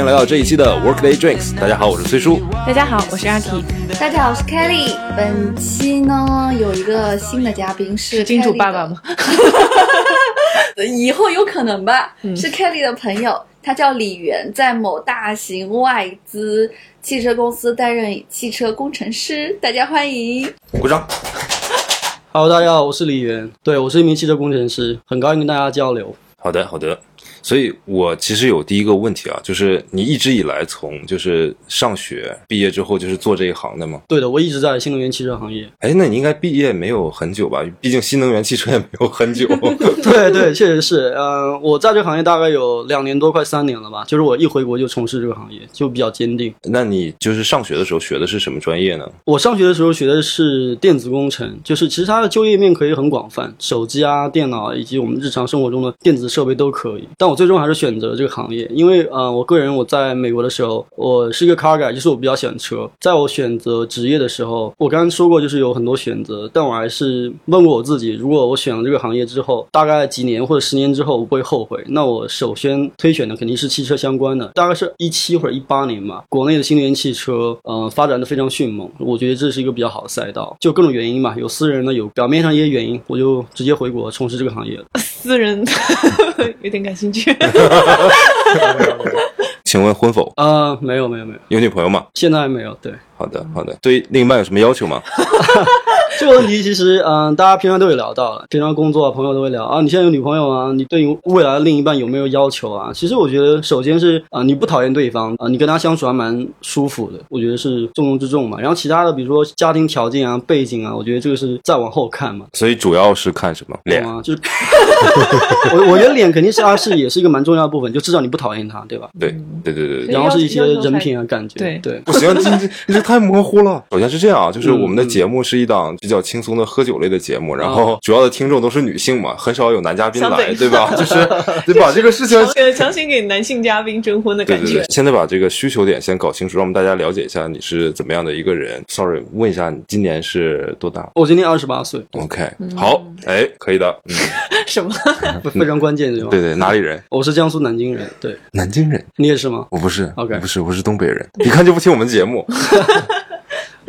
欢迎来到这一期的 Workday Drinks。大家好，我是崔叔。大家好，我是阿 K。大家好，我是 Kelly。本期呢有一个新的嘉宾是金主爸爸吗？以后有可能吧。嗯是 Kelly 的朋友，他叫李源，在某大型外资汽车公司担任汽车工程师。大家欢迎。鼓掌。Hello，大家好，我是李源，对我是一名汽车工程师，很高兴跟大家交流。好的，好的。所以我其实有第一个问题啊，就是你一直以来从就是上学毕业之后就是做这一行的吗？对的，我一直在新能源汽车行业。哎，那你应该毕业没有很久吧？毕竟新能源汽车也没有很久。对对，确实是。呃，我在这个行业大概有两年多，快三年了吧。就是我一回国就从事这个行业，就比较坚定。那你就是上学的时候学的是什么专业呢？我上学的时候学的是电子工程，就是其实它的就业面可以很广泛，手机啊、电脑以及我们日常生活中的电子设备都可以。但我最终还是选择了这个行业，因为呃，我个人我在美国的时候，我是一个 car guy，就是我比较喜欢车。在我选择职业的时候，我刚刚说过，就是有很多选择，但我还是问过我自己，如果我选了这个行业之后，大概几年或者十年之后我不会后悔，那我首先推选的肯定是汽车相关的，大概是一七或者一八年吧。国内的新能源汽车，呃，发展的非常迅猛，我觉得这是一个比较好的赛道，就各种原因嘛，有私人的，有表面上一些原因，我就直接回国从事这个行业了。私人 有点感兴趣。请问婚否？啊、没有没有没有，有女朋友吗？现在还没有。对好的，好的。对另一半有什么要求吗？这个问题，其实嗯、大家平常都有聊到了，平常工作啊，朋友都会聊啊。你现在有女朋友啊？你对于未来的另一半有没有要求啊？其实我觉得，首先是啊、你不讨厌对方啊、你跟他相处还蛮舒服的，我觉得是重中之重嘛。然后其他的，比如说家庭条件啊、背景啊，我觉得这个是再往后看嘛。所以主要是看什么？脸。啊，就是 我我觉得脸肯定是啊，是也是一个蛮重要的部分，就至少你不讨厌他，对吧？对对对对对。然后是一些人品啊、感觉，对对。不行，这这你这太模糊了。首先是这样啊，就是我们的节目是一档比较轻松的喝酒类的节目，然后主要的听众都是女性嘛，很少有男嘉宾来，对 对吧？就是对把？这个事情。强强行给男性嘉宾征婚的感觉对对对，。现在把这个需求点先搞清楚，让我们大家了解一下你是怎么样的一个人。Sorry，问一下你今年是多大我今年二十八岁，？OK，好，哎，可以的，嗯，什么？非常关键，对吧？对对，哪里人？我是江苏南京人，对南京人。你也是吗？我不是 OK 不是，我是东北人。一看就不听我们节目。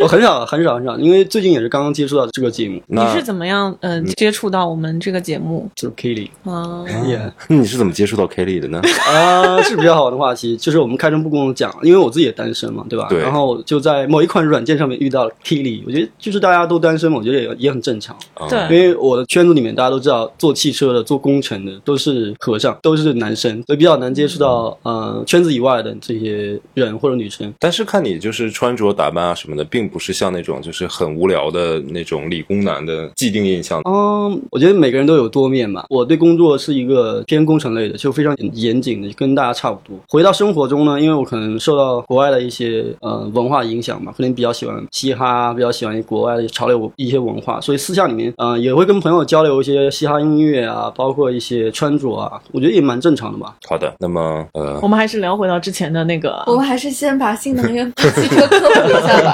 我很少很少很少，因为最近也是刚刚接触到这个节目，你是怎么样呃接触到我们这个节目？就是 Kelly，啊，耶那你是怎么接触到 Kelly 的呢？啊，是比较好玩的话题，就是我们开诚布公的讲，因为我自己也单身嘛，对吧？对然后就在某一款软件上面遇到了 Kelly，我觉得就是大家都单身嘛，我觉得也也很正常，啊对因为我的圈子里面大家都知道，做汽车的、做工程的都是和尚，都是男生，所以比较难接触到呃圈子以外的这些人或者女生。但是看你就是穿着打扮啊什么的，并不是像那种就是很无聊的那种理工男的既定印象。嗯，我觉得每个人都有多面嘛。我对工作是一个偏工程类的，就非常严谨的，跟大家差不多。回到生活中呢，因为我可能受到国外的一些呃文化影响嘛，可能比较喜欢嘻哈，比较喜欢国外的潮流一些文化，所以私下里面嗯、呃也会跟朋友交流一些嘻哈音乐啊，包括一些穿着啊，我觉得也蛮正常的吧。好的，那么呃我，们还是聊回到之前的那个。我们还是先把新能源汽车科普一下吧。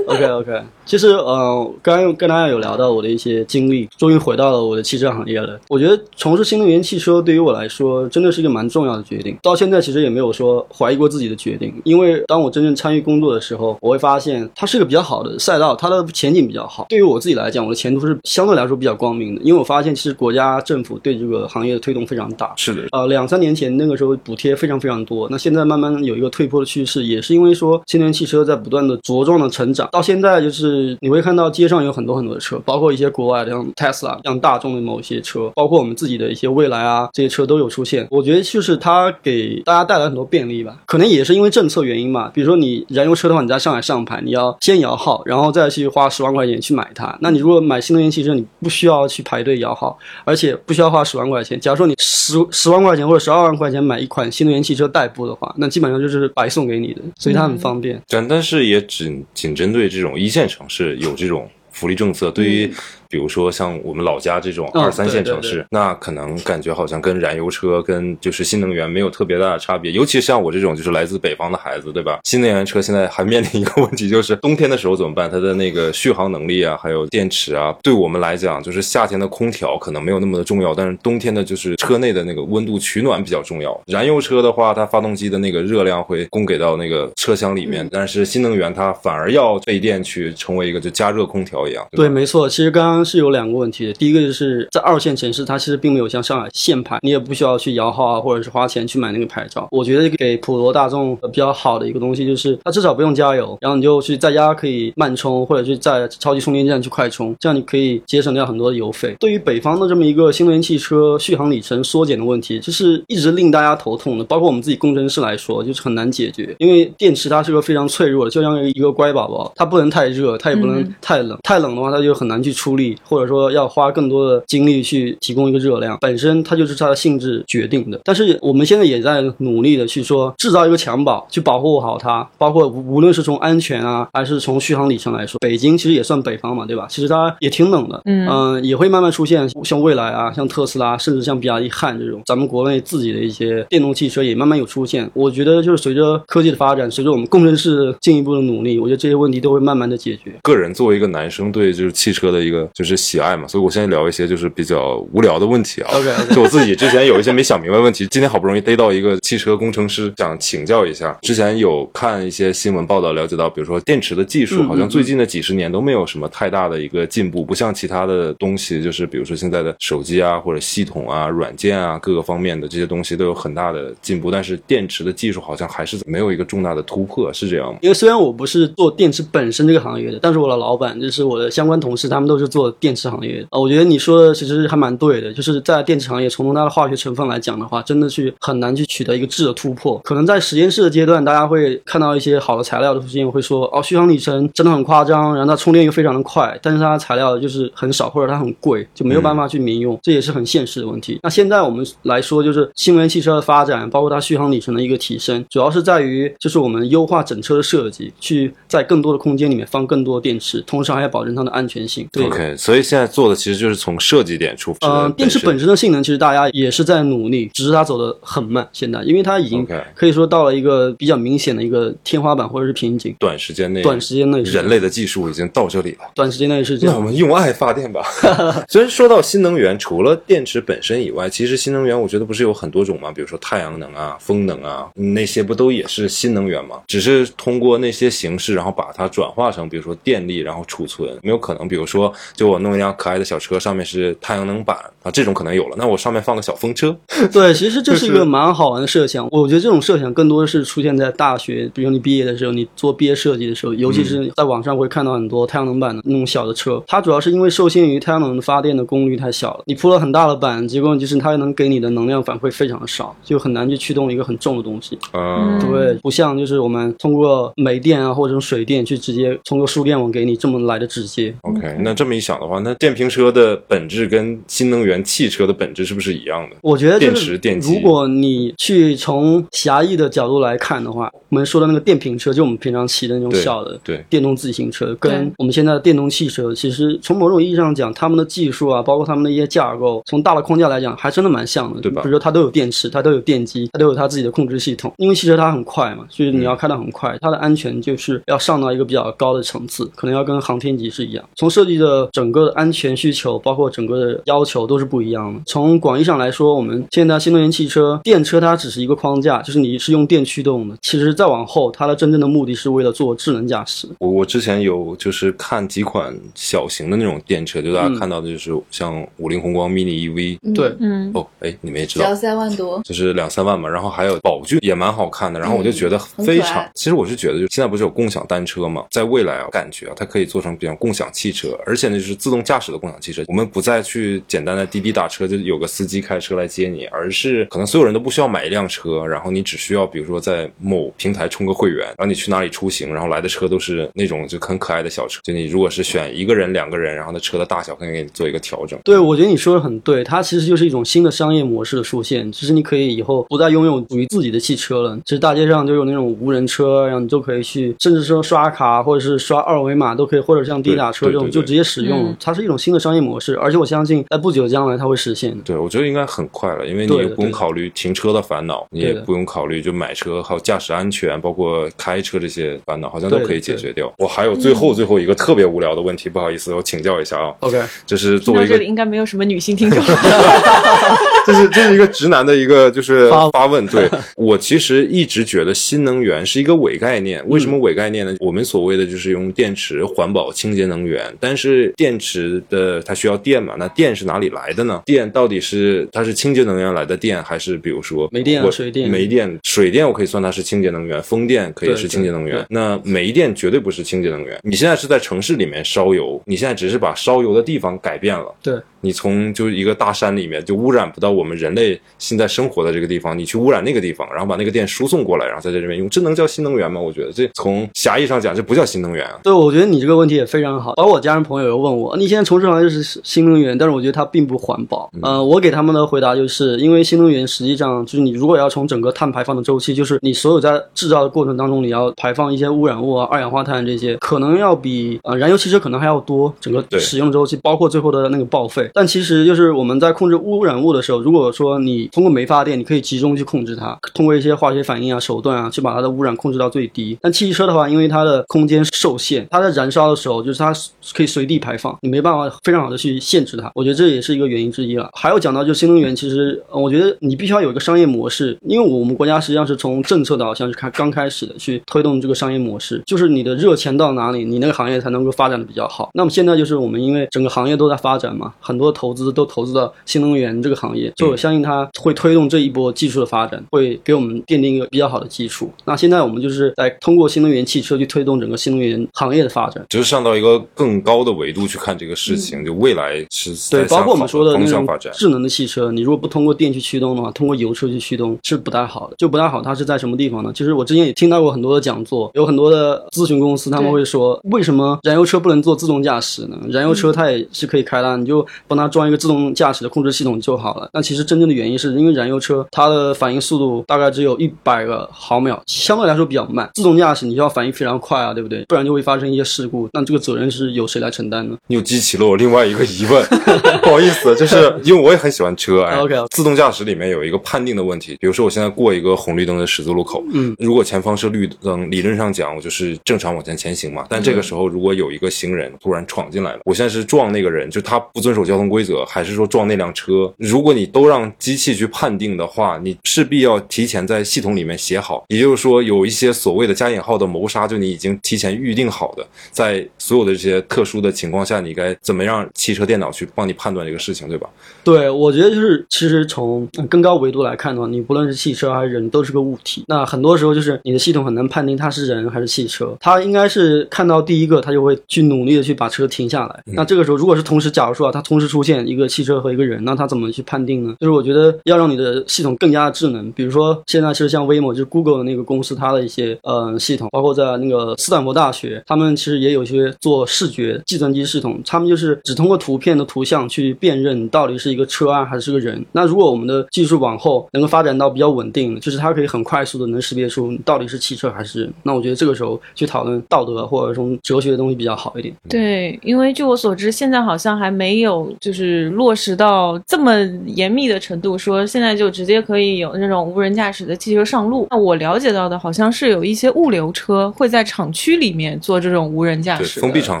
OK OK，其实呃，刚刚跟大家有聊到我的一些经历，终于回到了我的汽车行业了。我觉得从事新能源汽车对于我来说真的是一个蛮重要的决定。到现在其实也没有说怀疑过自己的决定，因为当我真正参与工作的时候，我会发现它是一个比较好的赛道，它的前景比较好。对于我自己来讲，我的前途是相对来说比较光明的，因为我发现其实国家政府对这个行业的推动非常大。是的，呃，两三年前那个时候补贴非常非常多，那现在慢慢有一个退坡的趋势，也是因为说新能源汽车在不断的茁壮的成长，到现在就是你会看到街上有很多很多的车，包括一些国外的像 Tesla、像大众的某些车，包括我们自己的一些蔚来啊这些车都有出现。我觉得就是它给大家带来很多便利吧，可能也是因为政策原因嘛。比如说你燃油车的话，你在上海上牌，你要先摇号，然后再去花十万块钱去买它。那你如果买新能源汽车，你不需要去排队摇号，而且不需要花十万块钱。假如说你十十万块钱或者十二万块钱买一款新能源汽车代步的话，那基本上就是白送给你的，所以它很方便。但但是也只仅针对这种一线城市有这种福利政策，对于比如说像我们老家这种嗯二三线对对城市，那可能感觉好像跟燃油车跟就是新能源没有特别大的差别。尤其像我这种就是来自北方的孩子，对吧？新能源车现在还面临一个问题，就是冬天的时候怎么办？它的那个续航能力啊，还有电池啊，对我们来讲，就是夏天的空调可能没有那么的重要，但是冬天的就是车内的那个温度取暖比较重要。燃油车的话，它发动机的那个热量会供给到那个车厢里面，但是新能源它反而要费电去成为一个就加热空调一样。对，吧没错。其实刚刚是有两个问题的，第一个就是在二线城市，它其实并没有像上海限牌，你也不需要去摇号啊，或者是花钱去买那个牌照。我觉得给普罗大众比较好的一个东西就是，它至少不用加油，然后你就去在家可以慢充，或者是在超级充电站去快充，这样你可以节省掉很多的油费。对于北方的这么一个新能源汽车续航里程缩减的问题，这是一直令大家头痛的，包括我们自己工程师来说，就是很难解决，因为电池它是个非常脆弱的，就像一个乖宝宝，它不能太热，它也不能嗯太冷，太冷的话它就很难去出力，或者说要花更多的精力去提供一个热量，本身它就是它的性质决定的。但是我们现在也在努力的去说制造一个襁褓，去保护好它，包括无无论是从安全啊，还是从续航里程来说，北京其实也算北方嘛，对吧？其实它也挺冷的，嗯呃也会慢慢出现像蔚来啊、像特斯拉，甚至像比亚迪汉这种，咱们国内自己的一些电动汽车也慢慢有出现。我觉得就是随着科技的发展，随着我们工程师进一步的努力，我觉得这些问题都会慢慢的解决。个人作为一个男生，对就是汽车的一个就是喜爱嘛，所以我现在聊一些就是比较无聊的问题啊。OK，OK 就我自己之前有一些没想明白问题，今天好不容易逮到一个汽车工程师，想请教一下。之前有看一些新闻报道，了解到，比如说电池的技术，嗯好像最近的几十年都没有什么太大的一个进步，不像其他的东西，就是比如说现在的手机啊，或者系统啊、软件啊各个方面的这些东西都有很大的进步，但是电池的技术好像还是没有一个重大的突破，是这样吗？因为虽然我不是做电池本身这个行业的，但是我的老板就是我的相关同事，他们都是做电池行业的。呃，我觉得你说的其实还蛮对的，就是在电池行业，从它的化学成分来讲的话，真的去很难去取得一个质的突破。可能在实验室的阶段，大家会看到一些好的材料的出现，会说哦，续航里程真的很夸张，然后它充电又非常的快，但是它的材料就是很少或者它很贵，就没有办法去民用，这也是很现实的问题。那现在我们来说，就是新能源汽车的发展，包括它续航里程的一个提升，主要是在于就是我们优化整车的设计，去在更多的空间里面放更多的电池，同时还要保证它的安全性。对 OK，所以现在做的其实就是从设计点出发。呃，电池本身的性能其实大家也是在努力，只是它走的很慢。现在，因为它已经可以说到了一个比较明显的一个天花板或者是瓶颈，短时间内，短时间内人类的技术已经到这里了。短时间内是这样。那我们用爱发电吧。虽然说到新能源，除了电池本身以外，其实新能源我觉得不是有很多种吗？比如说太阳能啊、风能啊，那些不都也是新能源吗？只是通过那些形式，然后把它转化成，比如说电力，然后储存。没有可能，比如说，就我弄一辆可爱的小车，上面是太阳能板啊，这种可能有了。那我上面放个小风车，对，其实这是一个蛮好玩的设想。我觉得这种设想更多的是出现在大学，比如你毕业的时候，你做毕业设计的时候，尤其是在网上会看到很多太阳能板的那种小的车。它主要是因为受限于太阳能发电的功率太小了，你铺了很大的板，结果就是它能给你的能量反馈非常的少，就很难去驱动一个很重的东西。嗯，对，不像就是我们通过煤电啊或者水电去直接通过输电网给你这么来的直接。OK，那这么一想的话，那电瓶车的本质跟新能源汽车的本质是不是一样的？我觉得、电池电机如果你去从狭义的角度来看的话，我们说的那个电瓶车，就我们平常骑的那种小的对电动自行车，跟我们现在的电动汽车，其实从某种意义上讲，他们的技术啊，包括他们的一些架构，从大的框架来讲，还真的蛮像的，对吧比如说它都有电池，它都有电机，它都有它自己的控制系统。因为汽车它很快嘛，所以你要开得很快，它的安全就是要上到一个比较高的层次，可能要跟航天级是一样。从设计的整个的安全需求，包括整个的要求都是不一样的。从广义上来说，我们现在新能源汽车、电车它只是一个框架，就是你是用电驱动的。其实再往后，它的真正的目的是为了做智能驾驶。我我之前有就是看几款小型的那种电车，就大家看到的就是像五菱宏光 mini EV，、嗯对，嗯，哦，哎，你们也知道，两。三万多，就是两三万嘛，然后还有宝骏也蛮好看的，然后我就觉得非常，其实我是觉得，就现在不是有共享单车嘛，在未来啊，感觉啊，它可以做成比较共享汽车，而且呢就是自动驾驶的共享汽车，我们不再去简单的滴滴打车，就有个司机开车来接你，而是可能所有人都不需要买一辆车，然后你只需要比如说在某平台充个会员，然后你去哪里出行，然后来的车都是那种就很可爱的小车，就你如果是选一个人、两个人，然后那车的大小可以给你做一个调整。对，我觉得你说的很对，它其实就是一种新的商业模式的出现。其实你可以以后不再拥有属于自己的汽车了，其实大街上就有那种无人车，然后你就可以去，甚至说刷卡或者是刷二维码都可以，或者像滴打车这种就直接使用，种，它是一种新的商业模式，而且我相信在不久将来它会实现的。对，我觉得应该很快了，因为你也不用考虑停车的烦恼，你也不用考虑就买车还有驾驶安全，包括开车这些烦恼，好像都可以解决掉。我还有最后最后一个特别无聊的问题，不好意思，我请教一下啊，OK，就是作为一个这里应该没有什么女性听众。这是这是一个直男的一个就是发发问。对 我其实一直觉得新能源是一个伪概念。为什么伪概念呢？我们所谓的就是用电池、环保、清洁能源，但是电池的它需要电嘛？那电是哪里来的呢？电到底是它是清洁能源来的电，还是比如说煤电水电煤电、水电我可以算它是清洁能源，风电可以是清洁能源。那煤电绝对不是清洁能源。你现在是在城市里面烧油，你现在只是把烧油的地方改变了。对，你从就是一个大山里面就污染不到我们人类现在生活的这个地方，你去污染那个地方，然后把那个电输送过来，然后在这里面用，这能叫新能源吗？我觉得这从狭义上讲，这不叫新能源啊。对，我觉得你这个问题也非常好。包括我家人朋友又问我，你现在从事行业是新能源，但是我觉得它并不环保。呃，我给他们的回答就是，因为新能源实际上就是你如果要从整个碳排放的周期，就是你所有在制造的过程当中，你要排放一些污染物啊、二氧化碳这些，可能要比呃燃油汽车可能还要多，整个使用周期，包括最后的那个报废。但其实就是我们在控制污染物的时候，如果说你通过煤发电，你可以集中去控制它，通过一些化学反应啊、手段啊，去把它的污染控制到最低。但汽车的话，因为它的空间受限，它在燃烧的时候，就是它可以随地排放，你没办法非常好的去限制它。我觉得这也是一个原因之一了。还有讲到就新能源，其实呃我觉得你必须要有一个商业模式，因为我们国家实际上是从政策导向是开刚开始的去推动这个商业模式，就是你的热钱到哪里，你那个行业才能够发展的比较好。那么现在就是我们因为整个行业都在发展嘛，很多投资都投资到新能源这个行业，所以我相信它会推动这一波技术的发展，会给我们奠定一个比较好的基础。那现在我们就是在通过新能源汽车去推动整个新能源行业的发展。就是上到一个更高的维度去看这个事情，就未来是对，包括我们说的那种。智能的汽车，你如果不通过电去驱动的话，通过油车去驱动是不太好的。就不太好，它是在什么地方呢？其实我之前也听到过很多的讲座，有很多的咨询公司他们会说，为什么燃油车不能做自动驾驶呢？燃油车它也是可以开的，你就帮它装一个自动驾驶的控制系统就好了。那其实真正的原因是因为燃油车它的反应速度大概只有一百个毫秒，相对来说比较慢。自动驾驶你就要反应非常快啊，对不对？不然就会发生一些事故。那这个责任是由谁来承担呢？你又激起了我另外一个疑问，不好意思，就是因为我也很喜欢车，哎 OK，自动驾驶里面有一个判定的问题，比如说我现在过一个红绿灯的十字路口，嗯，如果前方是绿灯，理论上讲我就是正常往前前行嘛，但这个时候如果有一个行人突然闯进来了，我现在是撞那个人，就他不遵守交通规则，还是说撞那辆车？如果你都让机器去判定的话，你势必要提前在系统里面写好，也就是说有一些所谓的加引号的谋杀，就你已经提前预定好的，在所有的这些特殊的情况下，你该怎么让汽车电脑去帮你判断这个事情，对吧？对，我觉得就是，其实从呃更高维度来看的话，你不论是汽车还是人，都是个物体。那很多时候就是你的系统很难判定它是人还是汽车，它应该是看到第一个，它就会去努力的去把车停下来。那这个时候，如果是同时，假如说啊，它同时出现一个汽车和一个人，那它怎么去判定呢？就是我觉得要让你的系统更加的智能，比如说现在其实像 Waymo，就是 Google 的那个公司，它的一些呃系统，包括在那个斯坦福大学，他们其实也有一些做视觉计算机系统，他们就是只通过图片的图像去辨认你到底是一个车啊还是个人。那如果我们的技术往后能够发展到比较稳定，就是它可以很快速的能识别出你到底是汽车还是人，那我觉得这个时候去讨论道德或者说哲学的东西比较好一点。对，因为据我所知，现在好像还没有就是落实到这么严密的程度，说现在就直接可以有那种无人驾驶的汽车上路。那我了解到的好像是有一些物流车会在厂区里面做这种无人驾，驶，封闭厂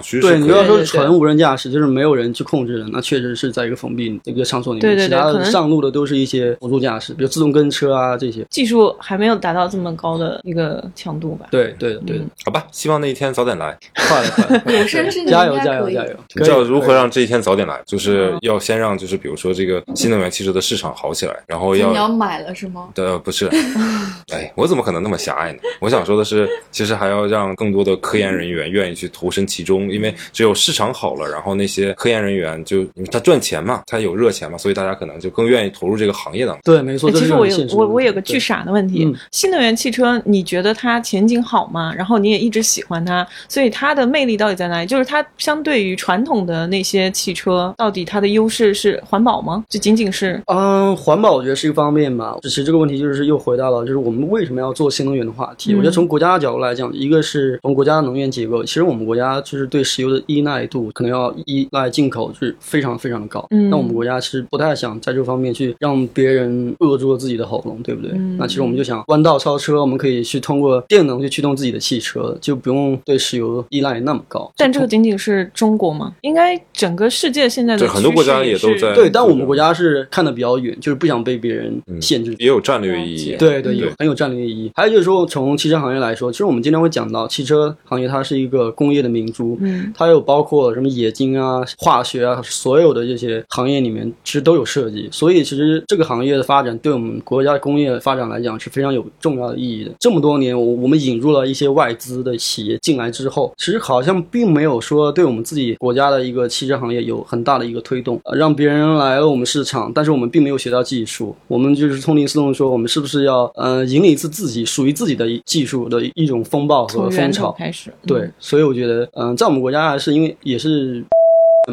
区对，你要说纯无人驾驶，就是没有人去控制的，那确实是在一个封闭一个场所里面。对对对其他的可能上路的都是一些辅助驾驶，比如自动跟车啊这些。技术还没有达到这么高的一个强度吧？对对的对的，好吧，希望那一天早点来。快了快了，有生之年加油加油加油！你知道如何让这一天早点来？就是要先让，就是比如说这个新能源汽车的市场好起来，然后要你要要买了是吗？的不是，哎，我怎么可能那么狭隘呢？我想说的是，其实还要让更多的科研人员愿意去投身其中，因为只有市场好了，然后那些科研人员就因为他赚钱嘛，他有热钱嘛，所以大家可能就更愿意投入这个行业当中。对，没错。其实我有我我有个巨傻的问题，嗯新能源汽车你觉得它前景好吗？然后你也一直喜欢它，所以它的魅力到底在哪里？就是它相对于传统的那些汽车，到底它的优势是环保吗？就仅仅是嗯，环保我觉得是一个方面吧。其实这个问题就是又回到了，就是我们为什么要做新能源的话题。嗯我觉得从国家的角度来讲，一个是从国家的能源结构，其实我们国家就是对石油的依赖度物可能要依赖进口是非常非常的高。嗯那我们国家是不太想在这方面去让别人扼住了自己的喉咙，对不对？嗯那其实我们就想弯道超车，我们可以去通过电能去驱动自己的汽车，就不用对石油依赖那么高。但这个仅仅是中国吗？应该整个世界现在的对很多国家也都在对，但我们国家是看的比较远，就是不想被别人嗯限制。也有战略意义。对对，有很有战略意义。还有就是说，从汽车行业来说，其实我们今天会讲到，汽车行业它是一个工业的明珠，嗯，它有包括什么冶金啊、化学啊，所有的这些行业里面其实都有涉及。所以其实这个行业的发展对我们国家工业发展来讲是非常有重要的意义的。这么多年，我我们引入了一些外资的企业进来之后，其实好像并没有说对我们自己国家的一个汽车行业有很大的一个推动，让别人来了我们市场，但是我们并没有学到技术。我们就是痛定思动说，我们是不是要呃引领一次自己属于自己的技术的一种风暴和风潮？开始，对，所以我觉得，嗯、在我们国家还是因为也是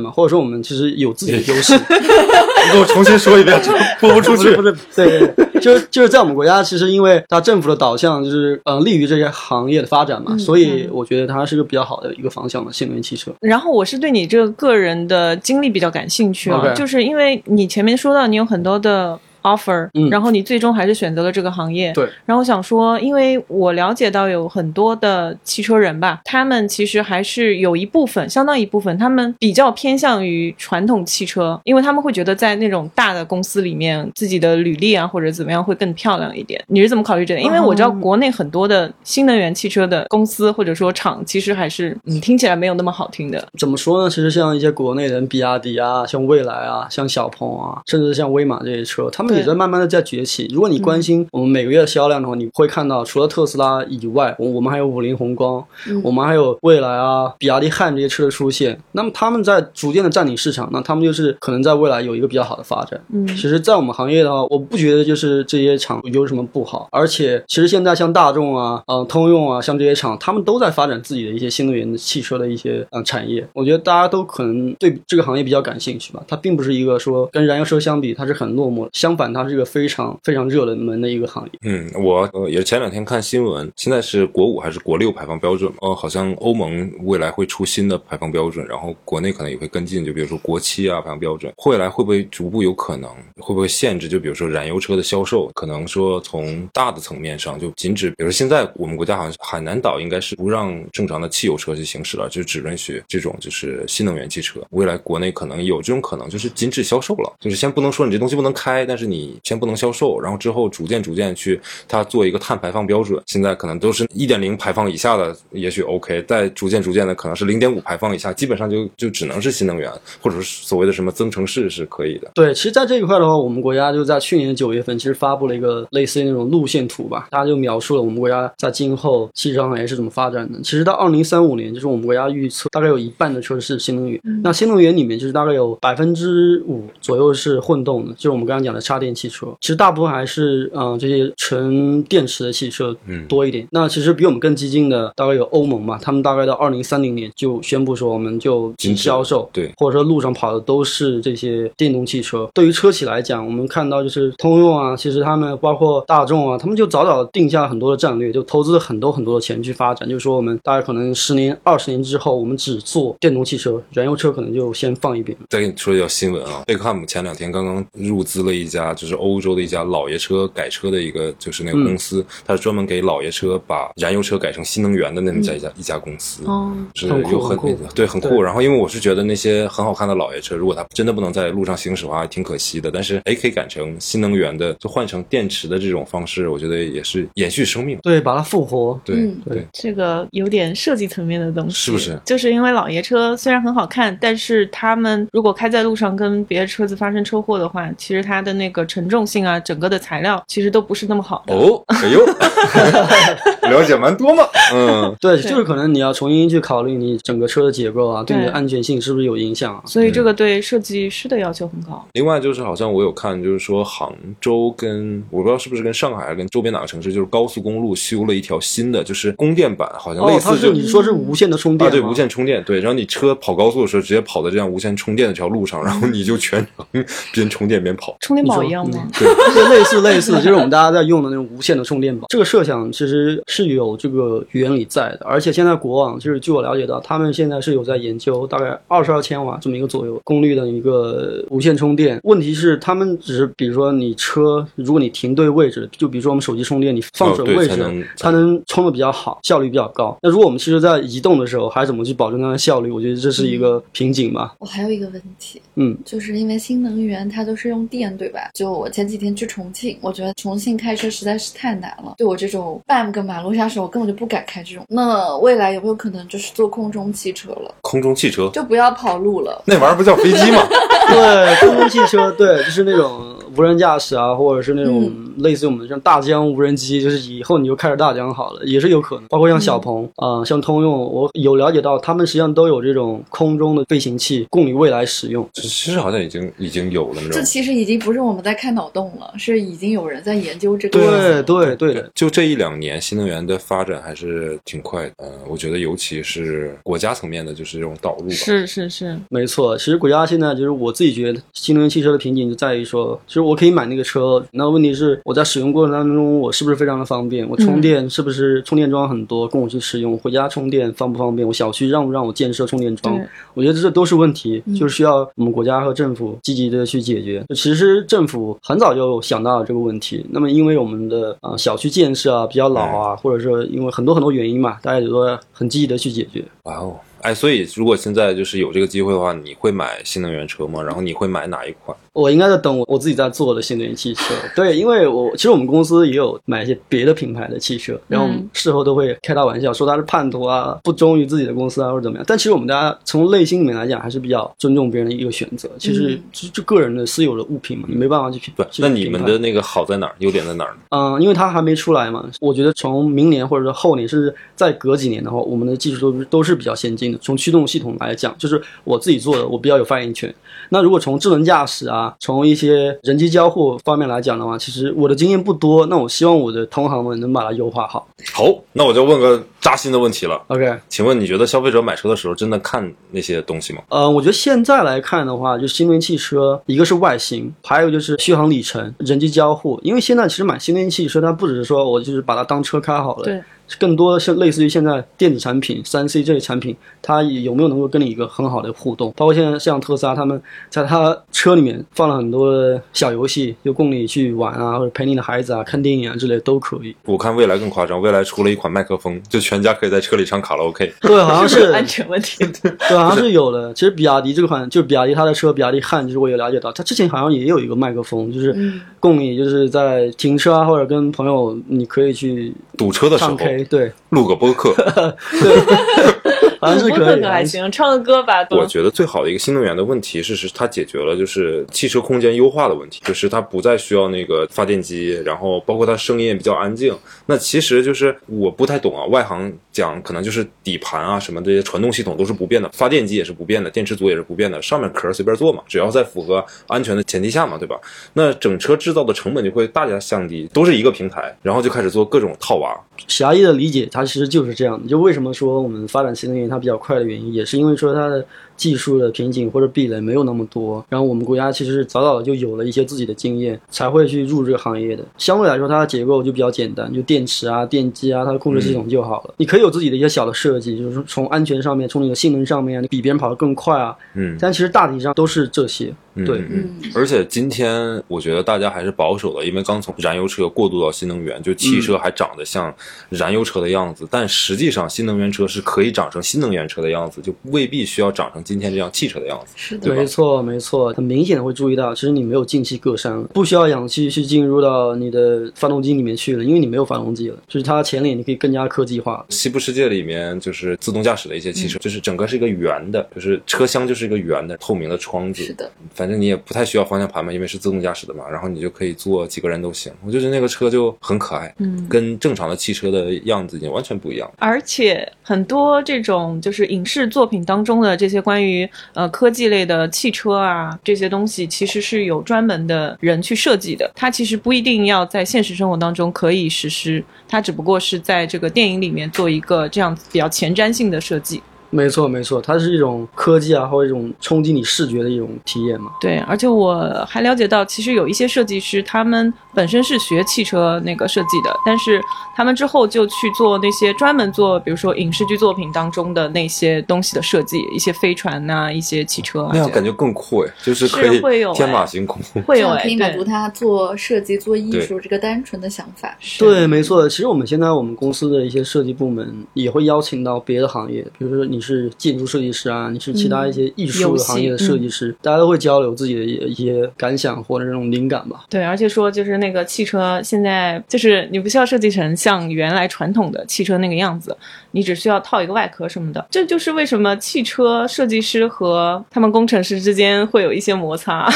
嘛，或者说我们其实有自己的优势，你给我重新说一遍，播不出去不是。不是，对，对就是就是在我们国家，其实因为它政府的导向就是呃利于这些行业的发展嘛，嗯所以我觉得它是个比较好的一个方向的新能源汽车。然后我是对你这个个人的经历比较感兴趣啊就是因为你前面说到你有很多的 offer，、嗯然后你最终还是选择了这个行业。对，然后我想说，因为我了解到有很多的汽车人吧，他们其实还是有一部分，相当一部分，他们比较偏向于传统汽车，因为他们会觉得在那种大的公司里面，自己的履历啊或者怎么样会更漂亮一点。你是怎么考虑这个？因为我知道国内很多的新能源汽车的公司或者说厂，其实还是嗯听起来没有那么好听的。怎么说呢？其实像一些国内人比亚迪啊，像蔚来啊，像小鹏啊，甚至像威马这些车，他们也在慢慢的在崛起。如果你关心我们每个月的销量的话，你会看到，除了特斯拉以外，我我们还有五菱宏光，嗯我们还有蔚来啊、比亚迪汉这些车的出现。那么他们在逐渐的占领市场，那他们就是可能在未来有一个比较好的发展。嗯其实，在我们行业的话，我不觉得就是这些厂有什么不好，而且其实现在像大众啊、呃通用啊，像这些厂，他们都在发展自己的一些新能源的汽车的一些呃产业。我觉得大家都可能对这个行业比较感兴趣吧。它并不是一个说跟燃油车相比，它是很落寞的，相反，它是一个非常非常热门的一个行业。嗯，我呃也是前两天看新闻，现在是国五还是国六排放标准？呃，好像欧盟未来会出新的排放标准，然后国内可能也会跟进，就比如说国七啊排放标准，未来会不会逐步有可能会不会限制？就比如说燃油车的销售，可能说从大的层面上就禁止，比如说现在我们国家好像海南岛应该是不让正常的汽油车去行驶了，就只允许这种就是新能源汽车。未来国内可能有这种可能，就是禁止销售了，就是先不能说你这东西不能开，但是你先不能销售，然后之后逐渐逐渐去它做一个碳排放标准。现在可能都是一点零排放以下的，也许 OK，再逐渐逐渐的可能是零点五排放以下，基本上就就只能是新能源，或者是所谓的什么增程式是可以的。对，其实，在这一块的话，我们国家就在去年九月份，其实发布了一个类似于那种路线图吧，它就描述了我们国家在今后汽车行业是怎么发展的。其实到二零三五年，就是我们国家预测大概有一半的车是新能源，那新能源里面就是大概有百分之五左右是混动的，就是我们刚刚讲的插电汽车。其实大部分还是嗯、呃这些纯电池的汽车嗯多一点。那其实比我们更激进的大概有欧盟嘛，他们大概到二零三零年就宣布说我们就仅销售，对或者说路上跑的都是这些电动汽车。对于车企来讲，我们看到就是通用啊，其实他们包括大众啊，他们就早早定下了很多的战略，就投资了很多很多的钱去发展。就是说，我们大概可能十年、二十年之后，我们只做电动汽车，燃油车可能就先放一边。再跟你说一条新闻啊，贝克汉姆前两天刚刚入资了一家就是欧洲的一家老爷车改车的一个就是那个公司，它是专门给老爷车把燃油车改成新能源的那么一家、一家一家公司。哦，是很酷有很很酷对很酷，然后因为我是觉得那些很好看的老爷车，如果它真的不能在路上行驶的话，还挺可惜的。但是哎，可以改成新能源的，就换成电池的这种方式，我觉得也是延续生命。对，把它复活。对、嗯对，这个有点设计层面的东西，是不是就是因为老爷车虽然很好看，但是他们如果开在路上跟别的车子发生车祸的话，其实它的那个承重性啊，整个的材料其实都不是那么好的。哦，哎呦，了解蛮多嘛，嗯。对，对就是可能你要重新去考虑你整个车的结构啊，对你的安全性是不是有影响啊？所以这个对设计师的要求很高。另外就是，好像我有看，就是说杭州跟我不知道是不是跟上海还是跟周边哪个城市，就是高速公路修了一条新的，就是供电板，好像类似就、是你说是无线的充电啊，对，无线充电，对，然后你车跑高速的时候，直接跑在这样无线充电的这条路上，然后你就全程边充电边跑。充电宝一样吗？对，类似类似，就是我们大家在用的那种无线的充电宝。这个设想其实是有这个原理在的，而且现在国网就是据我了解到，他们现在是有在研究大概二十二千瓦这么一个左右功率的一个无线充电。问题是他们只是比如说你车，如果你停对位置，就比如说我们手机充电，你放准位置，才能充的比较好，效率比较高。那如果我们其实在移动的时候，还怎么去保证它的效率？我觉得这是一个瓶颈吧。我还有一个问题，嗯，就是因为新能源它都是用电，对吧？就我前几天去重庆，我觉得重庆开车实在是太难了。对我这种半个马路杀手，我根本就不敢开这种。那未来有没有可能就是坐空中汽车了，空中汽车就不要跑路了？那玩意儿不叫飞机吗？对，空中汽车，对，就是那种无人驾驶啊，或者是那种类似于我们像大疆无人机，就是以后你就开着大疆好了，也是有可能。包括像小鹏啊、像通用，我有了解到，他们实际上都有这种空中的飞行器供你未来使用。其实好像已经已经有了。这其实已经不是我们在开脑洞了，是已经有人在研究这个对。对对的，就这一两年，新能源的发展还是挺快的。我觉得尤其是国家层面的，就是这种导入吧。是是是，没错，其实国家现在就是我自己觉得新能源汽车的瓶颈就在于说，其实我可以买那个车，那问题是我在使用过程当中，我是不是非常的方便？我充电是不是充电桩很多，供我去使用？回家充电方不方便？我小区让不让我建设充电桩？我觉得这都是问题，就是需要我们国家和政府积极的去解决。其实政府很早就想到了这个问题，那么因为我们的啊、呃小区建设啊比较老啊，或者说因为很多很多原因嘛，大家也都很积极的去解决。哇哦，哎，所以如果现在就是有这个机会的话，你会买新能源车吗？然后你会买哪一款？我应该在等我我自己在做的新能源汽车。对，因为我其实我们公司也有买一些别的品牌的汽车，然后我们事后都会开他玩笑说他是叛徒啊，不忠于自己的公司啊，或者怎么样。但其实我们大家从内心里面来讲，还是比较尊重别人的一个选择。其实就就个人的私有的物品嘛，你没办法去评。不，那你们的那个好在哪儿？优点在哪儿呢？嗯，因为它还没出来嘛，我觉得从明年或者说后年，甚至再隔几年的话，我们的技术都是都是比较先进的。从驱动系统来讲，就是我自己做的，我比较有发言权。那如果从智能驾驶啊，从一些人机交互方面来讲的话，其实我的经验不多。那我希望我的同行们能把它优化好。好，那我就问个扎心的问题了。OK，请问你觉得消费者买车的时候真的看那些东西吗？呃，我觉得现在来看的话，就新能源汽车，一个是外形，还有就是续航里程、人机交互。因为现在其实买新能源汽车，它不只是说我就是把它当车开好了，对，更多的是类似于现在电子产品、三 C 这些产品，它有没有能够跟你一个很好的互动？包括现在像特斯拉，他们在他车里面放了很多的小游戏，就供你去玩啊，或者陪你的孩子啊、看电影啊之类都可以。我看未来更夸张，未来出了一款麦克风，就全家可以在车里唱卡拉 OK。对，好像是。安全问题。对，好像是。有的。其实比亚迪这款，就是比亚迪它的车，比亚迪汉，就是我有了解到，它之前好像也有一个麦克风，就是嗯供你就是在停车啊，或者跟朋友，你可以去堵车的时候。唱 K，对，录个播客，好像是播 可以的。客还行，唱个歌吧。我觉得最好的一个新能源的问题是，是它解决了就是汽车空间优化的问题，就是它不再需要那个发电机，然后包括它声音也比较安静。那其实就是我不太懂啊，外行讲可能就是底盘啊什么这些传动系统都是不变的，发电机也是不变的，电池组也是不变的，上面壳随便做嘛，只要在符合安全的前提下嘛，对吧？那整车制造的成本就会大大降低，都是一个平台，然后就开始做各种套娃。狭义的理解，它其实就是这样的。就为什么说我们发展新能源它比较快的原因，也是因为说它的技术的瓶颈或者壁垒没有那么多。然后我们国家其实是早早的就有了一些自己的经验，才会去入这个行业的。相对来说，它的结构就比较简单，就电池啊、电机啊，它的控制系统就好了。你可以有自己的一些小的设计，就是从安全上面、从你的性能上面，你比别人跑得更快啊。嗯，但其实大体上都是这些。对，嗯，而且今天我觉得大家还是保守的，因为刚从燃油车过渡到新能源，就汽车还长得像燃油车的样子，但实际上新能源车是可以长成新能源车的样子，就未必需要长成今天这样汽车的样子。是的，没错，没错，很明显的会注意到，其实你没有进气格栅了，不需要氧气去进入到你的发动机里面去了，因为你没有发动机了，就是它前脸你可以更加科技化。西部世界里面就是自动驾驶的一些汽车，就是整个是一个圆的，就是车厢就是一个圆的透明的窗子，是的，反正你也不太需要方向盘嘛，因为是自动驾驶的嘛，然后你就可以坐几个人都行。我就觉得那个车就很可爱，嗯，跟正常的汽车的样子已经完全不一样。而且很多这种就是影视作品当中的这些关关于呃科技类的汽车啊这些东西，其实是有专门的人去设计的。它其实不一定要在现实生活当中可以实施，它只不过是在这个电影里面做一个这样比较前瞻性的设计。没错没错，它是一种科技啊，或者一种冲击你视觉的一种体验嘛。对，而且我还了解到，其实有一些设计师，他们本身是学汽车那个设计的，但是他们之后就去做那些专门做，比如说影视剧作品当中的那些东西的设计，一些飞船呐、一些汽车那样感觉更酷哎，就是可以是会有天马哎行空。会有哎，可以满足他做设计、做艺术这个单纯的想法。是对，没错。其实我们现在我们公司的一些设计部门也会邀请到别的行业，比如说你是建筑设计师啊，你是其他一些艺术的行业的设计师，大家都会交流自己的一些感想或者这种灵感吧。对，而且说就是那个汽车现在就是你不需要设计成像原来传统的汽车那个样子，你只需要套一个外壳什么的。这就是为什么汽车设计师和他们工程师之间会有一些摩擦，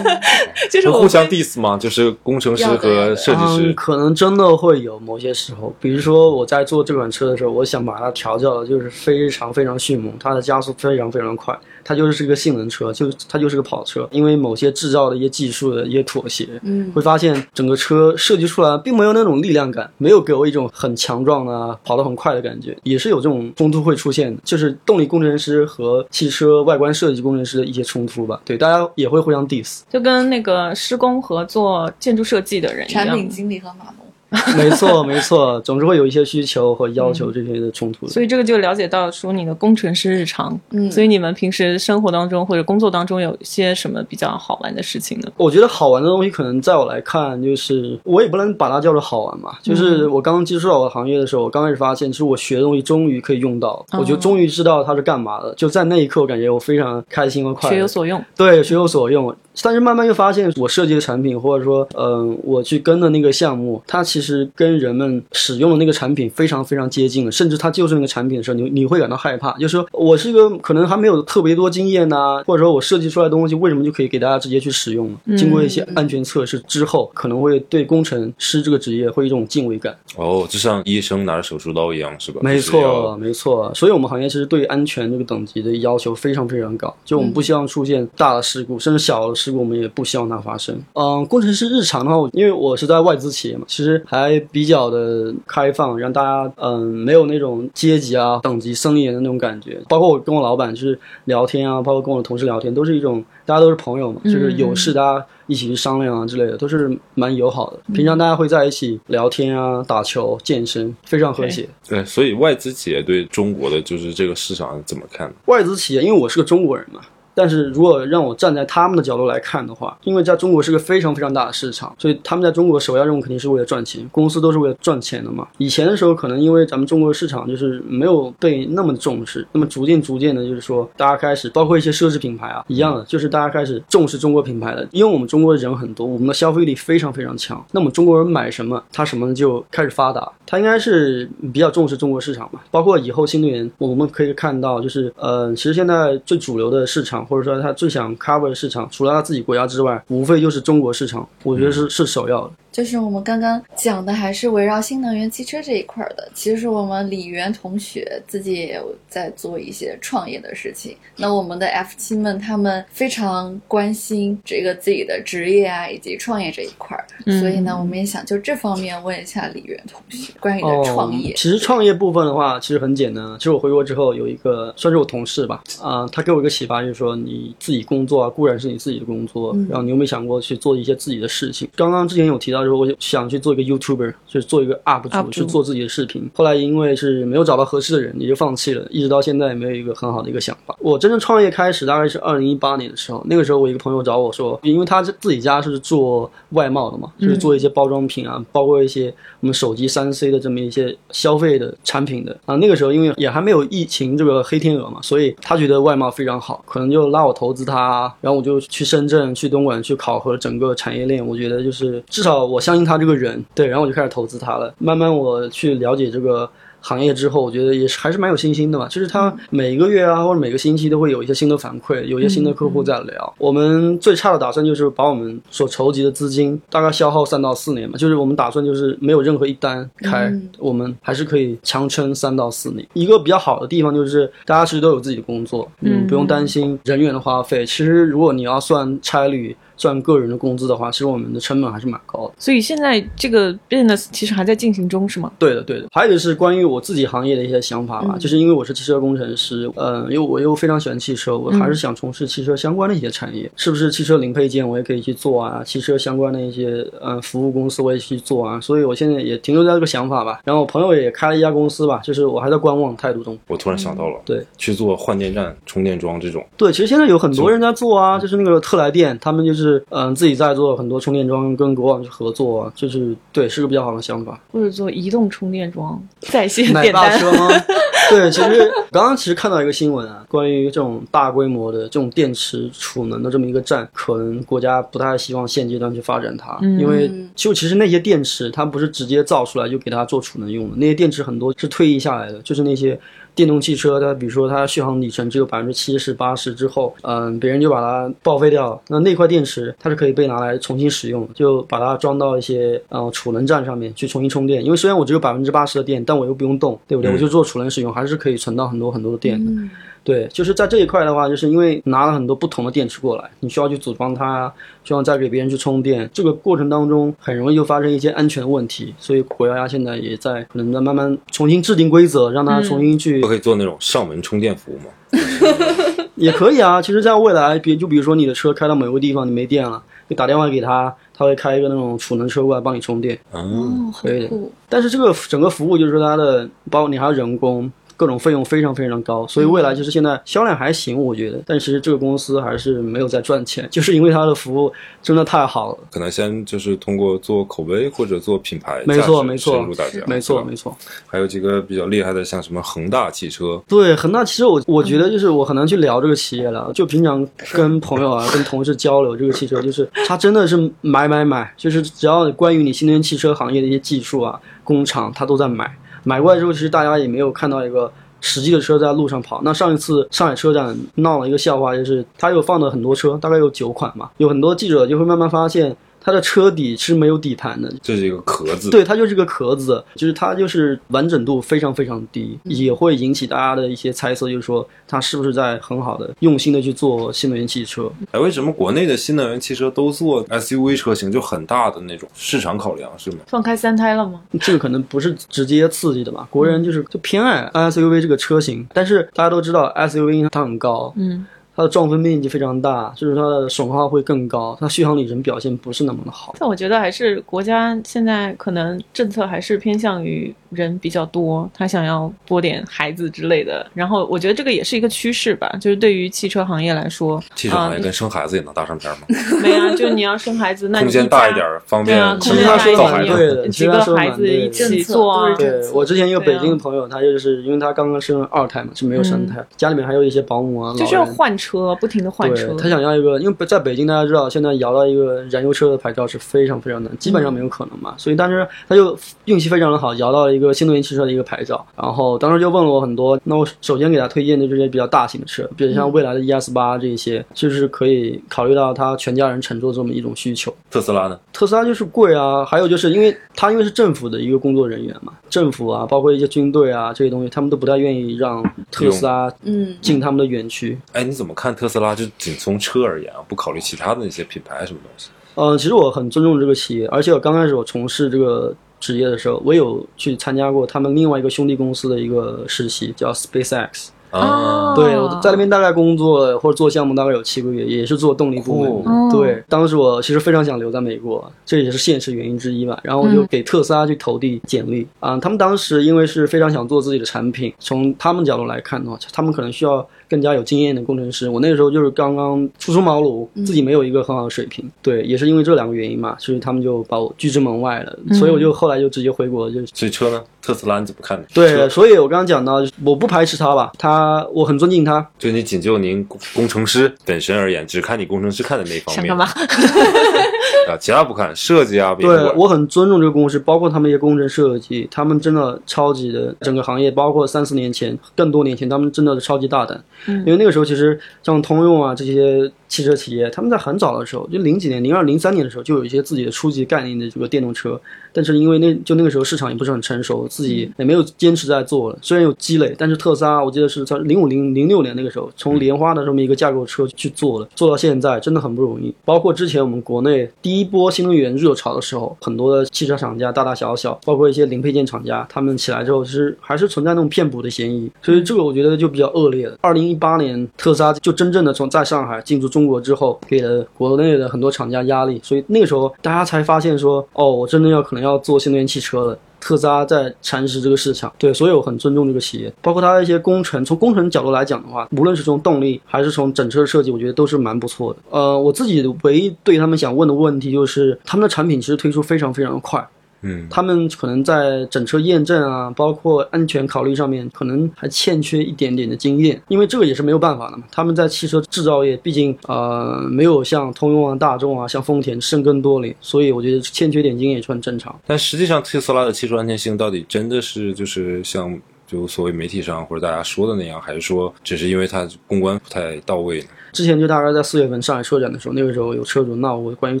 就是互相 diss 嘛？就是工程师和设计嗯，师。可能真的会有某些时候，比如说我在做这款车的时候，我想把它调教的就是非常非常迅猛，它的加速非常非常快，它就是个性能车，就它就是个跑车。因为某些制造的一些技术的一些妥协，嗯，会发现整个车设计出来并没有那种力量感，没有给我一种很强壮啊、跑得很快的感觉，也是有这种冲突会出现的，就是动力工程师和汽车外观设计工程师的一些冲突吧。对，大家也会互相 diss。就跟那个施工和做建筑设计的人一样产品。经理和码农。没错，没错，总是会有一些需求和要求这些的冲突的。所以这个就了解到说你的工程师日常，嗯所以你们平时生活当中或者工作当中有一些什么比较好玩的事情呢？我觉得好玩的东西，可能在我来看，就是我也不能把它叫做好玩嘛。就是我刚刚接触到我的行业的时候，我刚开始发现，就是我学的东西终于可以用到，我就终于知道它是干嘛的。就在那一刻，我感觉我非常开心和快乐。学有所用。对，学有所用。但是慢慢又发现，我设计的产品，或者说，嗯、我去跟的那个项目，它其实跟人们使用的那个产品非常非常接近的，甚至它就是那个产品的时候，你你会感到害怕，就是说我是一个可能还没有特别多经验呐、或者说我设计出来的东西，为什么就可以给大家直接去使用呢？经过一些安全测试之后，可能会对工程师这个职业会有一种敬畏感。哦，就像医生拿着手术刀一样，是吧？没错，没错。所以我们行业其实对安全这个等级的要求非常非常高，就我们不希望出现大的事故，甚至小的事故，我们也不希望它发生。嗯，工程师日常的话，因为我是在外资企业嘛，其实还比较的开放，让大家嗯没有那种阶级啊等级森严的那种感觉。包括我跟我老板就是聊天啊，包括跟我的同事聊天，都是一种大家都是朋友嘛，就是有事大家一起去商量啊之类的，都是蛮友好的。平常大家会在一起聊天啊、打球、健身，非常和谐。对，所以外资企业对中国的就是这个市场怎么看呢？外资企业，因为我是个中国人嘛，但是如果让我站在他们的角度来看的话，因为在中国是个非常非常大的市场，所以他们在中国首要任务肯定是为了赚钱，公司都是为了赚钱的嘛。以前的时候，可能因为咱们中国市场就是没有被那么重视，那么逐渐逐渐的，就是说大家开始，包括一些奢侈品牌啊，一样的，就是大家开始重视中国品牌了，因为我们中国人很多，我们的消费力非常非常强，那么中国人买什么，他什么就开始发达。他应该是比较重视中国市场吧，包括以后新能源，我们可以看到，就是呃，其实现在最主流的市场，或者说他最想 cover 的市场，除了他自己国家之外，无非就是中国市场，我觉得是是首要的。就是我们刚刚讲的，还是围绕新能源汽车这一块儿的。其实我们李源同学自己也有在做一些创业的事情。那我们的 F 七们，他们非常关心这个自己的职业啊，以及创业这一块儿。嗯所以呢，我们也想就这方面问一下李源同学关于你的创业。哦。其实创业部分的话，其实很简单。其实我回国之后有一个算是我同事吧，啊、他给我一个启发，就是说你自己工作啊，固然是你自己的工作，嗯然后你有没有想过去做一些自己的事情？刚刚之前有提到说，我想去做一个 YouTuber，就是做一个 UP 主 UP 主去做自己的视频。后来因为是没有找到合适的人，也就放弃了，一直到现在也没有一个很好的一个想法。我真正创业开始大概是二零一八年的时候，那个时候我一个朋友找我说，因为他自己家是做外贸的嘛，就是做一些包装品啊，包括一些我们手机三 C 的这么一些消费的产品的啊。那个时候因为也还没有疫情这个黑天鹅嘛，所以他觉得外贸非常好，可能就拉我投资他，然后我就去深圳、去东莞去考核整个产业链。我觉得就是至少我相信他这个人，对，然后我就开始投资他了。慢慢我去了解这个。行业之后，我觉得也是还是蛮有信心的嘛。就是他每个月啊，或者每个星期都会有一些新的反馈，有一些新的客户在聊。我们最差的打算就是把我们所筹集的资金大概消耗三到四年嘛，就是我们打算就是没有任何一单开，嗯我们还是可以强撑三到四年。一个比较好的地方就是大家其实都有自己的工作，嗯，不用担心人员的花费。其实如果你要算差旅。算个人的工资的话，其实我们的成本还是蛮高的。所以现在这个 business 其实还在进行中，是吗？对的，对的。还有就是关于我自己行业的一些想法吧，嗯就是因为我是汽车工程师，嗯，因为我又非常喜欢汽车，我还是想从事汽车相关的一些产业，是不是汽车零配件我也可以去做啊？汽车相关的一些嗯服务公司我也去做啊，所以我现在也停留在这个想法吧。然后我朋友也开了一家公司吧，就是我还在观望态度中。我突然想到了，对，去做换电站、充电桩这种，对，其实现在有很多人在做啊，就是那个特来电，他们就是嗯自己在做很多充电桩，跟国网去合作啊，就是对，是个比较好的想法。或者做移动充电桩在线奶点单？爸车吗？对，其实刚刚其实看到一个新闻啊，关于这种大规模的这种电池储能的这么一个站，可能国家不太希望现阶段去发展它，嗯因为就其实那些电池它不是直接造出来就给它做储能用的，那些电池很多是退役下来的，就是那些。电动汽车，它比如说它续航里程只有百分之七十、八十之后，嗯，别人就把它报废掉了。那那块电池它是可以被拿来重新使用，就把它装到一些呃储能站上面去重新充电。因为虽然我只有百分之八十的电，但我又不用动，对不对？嗯我就做储能使用，还是可以存到很多很多的电的。嗯对，就是在这一块的话，就是因为拿了很多不同的电池过来，你需要去组装它，需要再给别人去充电，这个过程当中很容易就发生一些安全的问题，所以国家现在也在可能在慢慢重新制定规则，让它重新去、都可以做那种上门充电服务吗？也可以啊。其实，在未来，比就比如说你的车开到某个地方你没电了，你打电话给他，他会开一个那种储能车过来帮你充电。嗯，哦，好可以的，但是这个整个服务就是说它的，包括你还有人工，各种费用非常非常高，所以未来就是现在销量还行，我觉得，但其实这个公司还是没有在赚钱，就是因为它的服务真的太好了。可能先就是通过做口碑或者做品牌，没错没错深入大家，没错，没错。还有几个比较厉害的，像什么恒大汽车，对恒大，其实我我觉得就是我很难去聊这个企业了，就平常跟朋友啊、跟同事交流这个汽车，就是它真的是买买买，就是只要关于你新能源汽车行业的一些技术啊、工厂，它都在买。买过来之后，其实大家也没有看到一个实际的车在路上跑。那上一次上海车展闹了一个笑话，就是它又放了很多车，大概有九款嘛，有很多记者就会慢慢发现。它的车底是没有底盘的，这是一个壳子，对，它就是个壳子，就是它就是完整度非常非常低，也会引起大家的一些猜测，就是说它是不是在很好的用心的去做新能源汽车。哎，为什么国内的新能源汽车都做 SUV 车型，就很大的那种市场考量是吗？放开三胎了吗？这个可能不是直接刺激的吧，国人就是就偏爱 SUV 这个车型，但是大家都知道 SUV 它很高，嗯，它的撞分面积非常大，就是它的损耗会更高，它续航里程表现不是那么的好。但我觉得还是国家现在可能政策还是偏向于人比较多，他想要多点孩子之类的。然后我觉得这个也是一个趋势吧，就是对于汽车行业来说，汽车行业啊跟生孩子也能搭上边吗？没啊，就你要生孩子，那你空间大一点，方对啊，便空间大一点，几个孩子一起做啊，对我之前有对啊北京的朋友，他就是因为他刚刚生了二胎嘛，是没有三胎，家里面还有一些保姆啊，嗯就是要换车，不停的换车，。他想要一个，因为在北京大家知道，现在摇到一个燃油车的牌照是非常非常难，基本上没有可能嘛。所以当时他就运气非常的好，摇到了一个新能源汽车的一个牌照。然后当时就问了我很多，那我首先给他推荐的这些比较大型的车，比如像未来的 ES 八这一些，就是可以考虑到他全家人乘坐这么一种需求。特斯拉呢？特斯拉就是贵啊，还有就是因为他因为是政府的一个工作人员嘛，政府啊，包括一些军队啊这些东西，他们都不太愿意让特斯拉嗯，进他们的园区。哎，你怎么看特斯拉？就仅从车而言啊，不考虑其他的那些品牌什么东西？嗯，其实我很尊重这个企业，而且我刚开始我从事这个职业的时候，我有去参加过他们另外一个兄弟公司的一个实习，叫 SpaceX。啊对，我在那边大概工作或者做项目大概有七个月，也是做动力部门。哦对，当时我其实非常想留在美国，这也是现实原因之一吧。然后我就给特斯拉去投递简历啊、他们当时因为是非常想做自己的产品，从他们角度来看的话，他们可能需要更加有经验的工程师。我那个时候就是刚刚初出茅庐，自己没有一个很好的水平。对，也是因为这两个原因嘛，所以他们就把我拒之门外了。所以我就后来就直接回国，就所以车呢？特斯拉你怎么看？对，所以我刚刚讲到，我不排斥他吧，他我很尊敬他，就你仅就您工工程师本身而言，只看你工程师看的那一方面想干嘛？啊，其他不看，设计啊，别对我很尊重这个公司，包括他们一些工程设计，他们真的超级的整个行业，包括三四年前、更多年前，他们真的是超级大胆。嗯因为那个时候其实像通用啊这些汽车企业，他们在很早的时候，就零几年、零二、零三年的时候，就有一些自己的初级概念的这个电动车，但是因为那就那个时候市场也不是很成熟，自己也没有坚持在做了。虽然有积累，但是特斯拉我记得是在算零五零零六年那个时候，从莲花的这么一个架构车去做的，做到现在真的很不容易。包括之前我们国内第一波新能源热潮的时候，很多的汽车厂家大大小小，包括一些零配件厂家，他们起来之后是还是存在那种骗补的嫌疑，所以这个我觉得就比较恶劣了。二零一八年特斯拉就真正的从在上海进驻中国之后，给了国内的很多厂家压力，所以那个时候大家才发现说，哦，我真的要可能要做新能源汽车了。特斯拉在蚕食这个市场，对，所以我很尊重这个企业，包括它的一些工程。从工程角度来讲的话，无论是从动力还是从整车设计，我觉得都是蛮不错的。呃，我自己唯一对他们想问的问题就是，他们的产品其实推出非常非常的快。嗯，他们可能在整车验证啊，包括安全考虑上面，可能还欠缺一点点的经验，因为这个也是没有办法的嘛。他们在汽车制造业，毕竟呃没有像通用啊、大众啊、像丰田深耕多年，所以我觉得欠缺点经验也是很正常。但实际上，特斯拉的汽车安全性到底真的是就是像就所谓媒体上或者大家说的那样，还是说只是因为它公关不太到位呢？之前就大概在四月份上海车展的时候，那个时候有车主闹我关于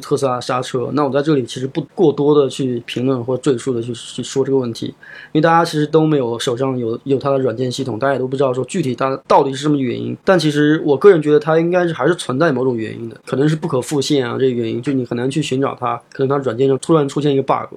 特斯拉刹车，那我在这里其实不过多的去评论或赘述的去去说这个问题，因为大家其实都没有手上有有它的软件系统，大家也都不知道说具体它到底是什么原因。但其实我个人觉得它应该是还是存在某种原因的，可能是不可复现啊这个原因，就你很难去寻找它，可能它软件上突然出现一个 bug。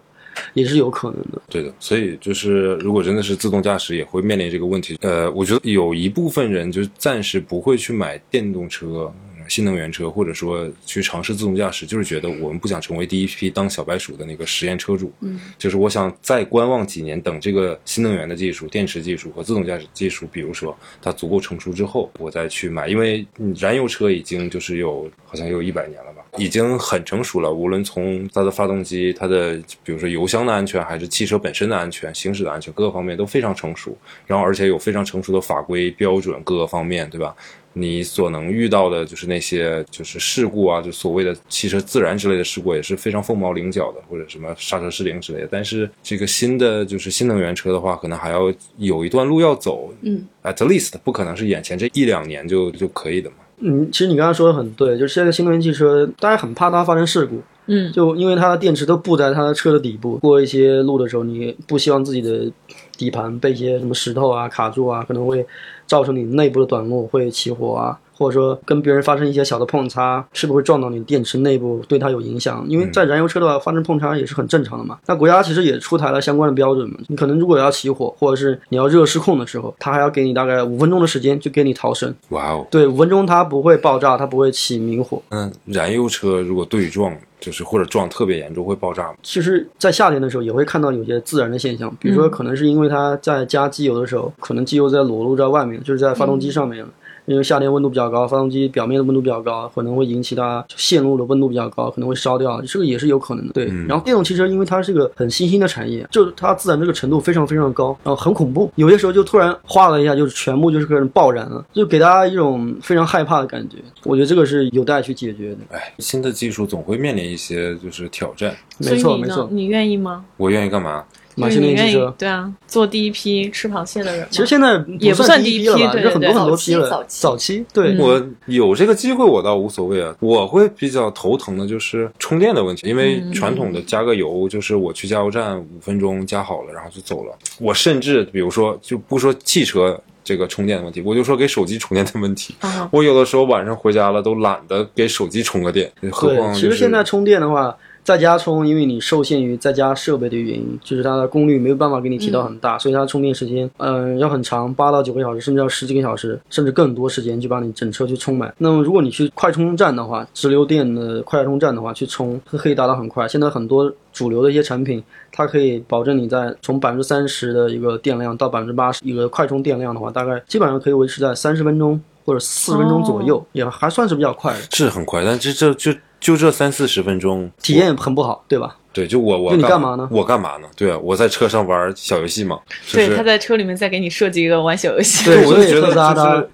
也是有可能的，对的，所以就是如果真的是自动驾驶，也会面临这个问题。呃，我觉得有一部分人就暂时不会去买电动车、新能源车，或者说去尝试自动驾驶，就是觉得我们不想成为第一批当小白鼠的那个实验车主。嗯，就是我想再观望几年，等这个新能源的技术、电池技术和自动驾驶技术，比如说它足够成熟之后，我再去买。因为燃油车已经就是有好像有一百年了吧。已经很成熟了，无论从它的发动机、它的比如说油箱的安全，还是汽车本身的安全、行驶的安全，各个方面都非常成熟。然后而且有非常成熟的法规标准，各个方面，对吧？你所能遇到的就是那些就是事故啊，就所谓的汽车自燃之类的事故，也是非常凤毛麟角的，或者什么刹车失灵之类的。但是这个新的就是新能源车的话，可能还要有一段路要走。嗯，at least 不可能是眼前这一两年就就可以的嘛。嗯，其实你刚才说的很对，就是现在新能源汽车，大家很怕它发生事故，嗯，就因为它的电池都布在它的车的底部，过一些路的时候，你不希望自己的底盘被一些什么石头啊卡住啊，可能会造成你内部的短路，会起火啊。或者说跟别人发生一些小的碰擦，是不是会撞到你电池内部，对它有影响？因为在燃油车的话，发生碰擦也是很正常的嘛。那国家其实也出台了相关的标准嘛。你可能如果要起火，或者是你要热失控的时候，它还要给你大概五分钟的时间就给你逃生。哇哦！对，五分钟它不会爆炸，它不会起明火。嗯，燃油车如果对撞，就是或者撞特别严重会爆炸吗？其实，在夏天的时候也会看到有些自燃的现象，比如说可能是因为它在加机油的时候，可能机油在裸露在外面，就是在发动机上面。因为夏天温度比较高，发动机表面的温度比较高，可能会引起它线路的温度比较高，可能会烧掉，这个也是有可能的。对，然后电动汽车因为它是个很新兴的产业，就它自燃这个程度非常非常高，然后很恐怖，有些时候就突然哗了一下，就是全部就是个人爆燃了，就给大家一种非常害怕的感觉。我觉得这个是有待去解决的。哎，新的技术总会面临一些就是挑战。没错没错，你愿意吗？我愿意干嘛？买新能源汽车，对啊，做第一批吃螃蟹的人。其实现在也不算第一批了吧，是很多很多批了。早期，对我有这个机会，我倒无所谓啊。我会比较头疼的就是充电的问题，因为传统的加个油，就是我去加油站五分钟加好了，然后就走了。我甚至比如说，就不说汽车这个充电的问题，我就说给手机充电的问题。我有的时候晚上回家了，都懒得给手机充个电。何况其实现在充电的话。在家充，因为你受限于在家设备的原因，就是它的功率没有办法给你提到很大，所以它充电时间，嗯，要很长，八到九个小时，甚至要十几个小时，甚至更多时间去把你整车去充满。那么如果你去快充站的话，直流电的快充站的话，去充可以达到很快。现在很多主流的一些产品，它可以保证你在从百分之三十的一个电量到百分之八十一个快充电量的话，大概基本上可以维持在三十分钟或者四十分钟左右，也还算是比较快的。是很快，但这这就。就这三四十分钟，体验很不好，对吧？对，就我我你干嘛呢？我干嘛呢？对啊，我在车上玩小游戏嘛。对，他在车里面再给你设计一个玩小游戏。对，我就觉得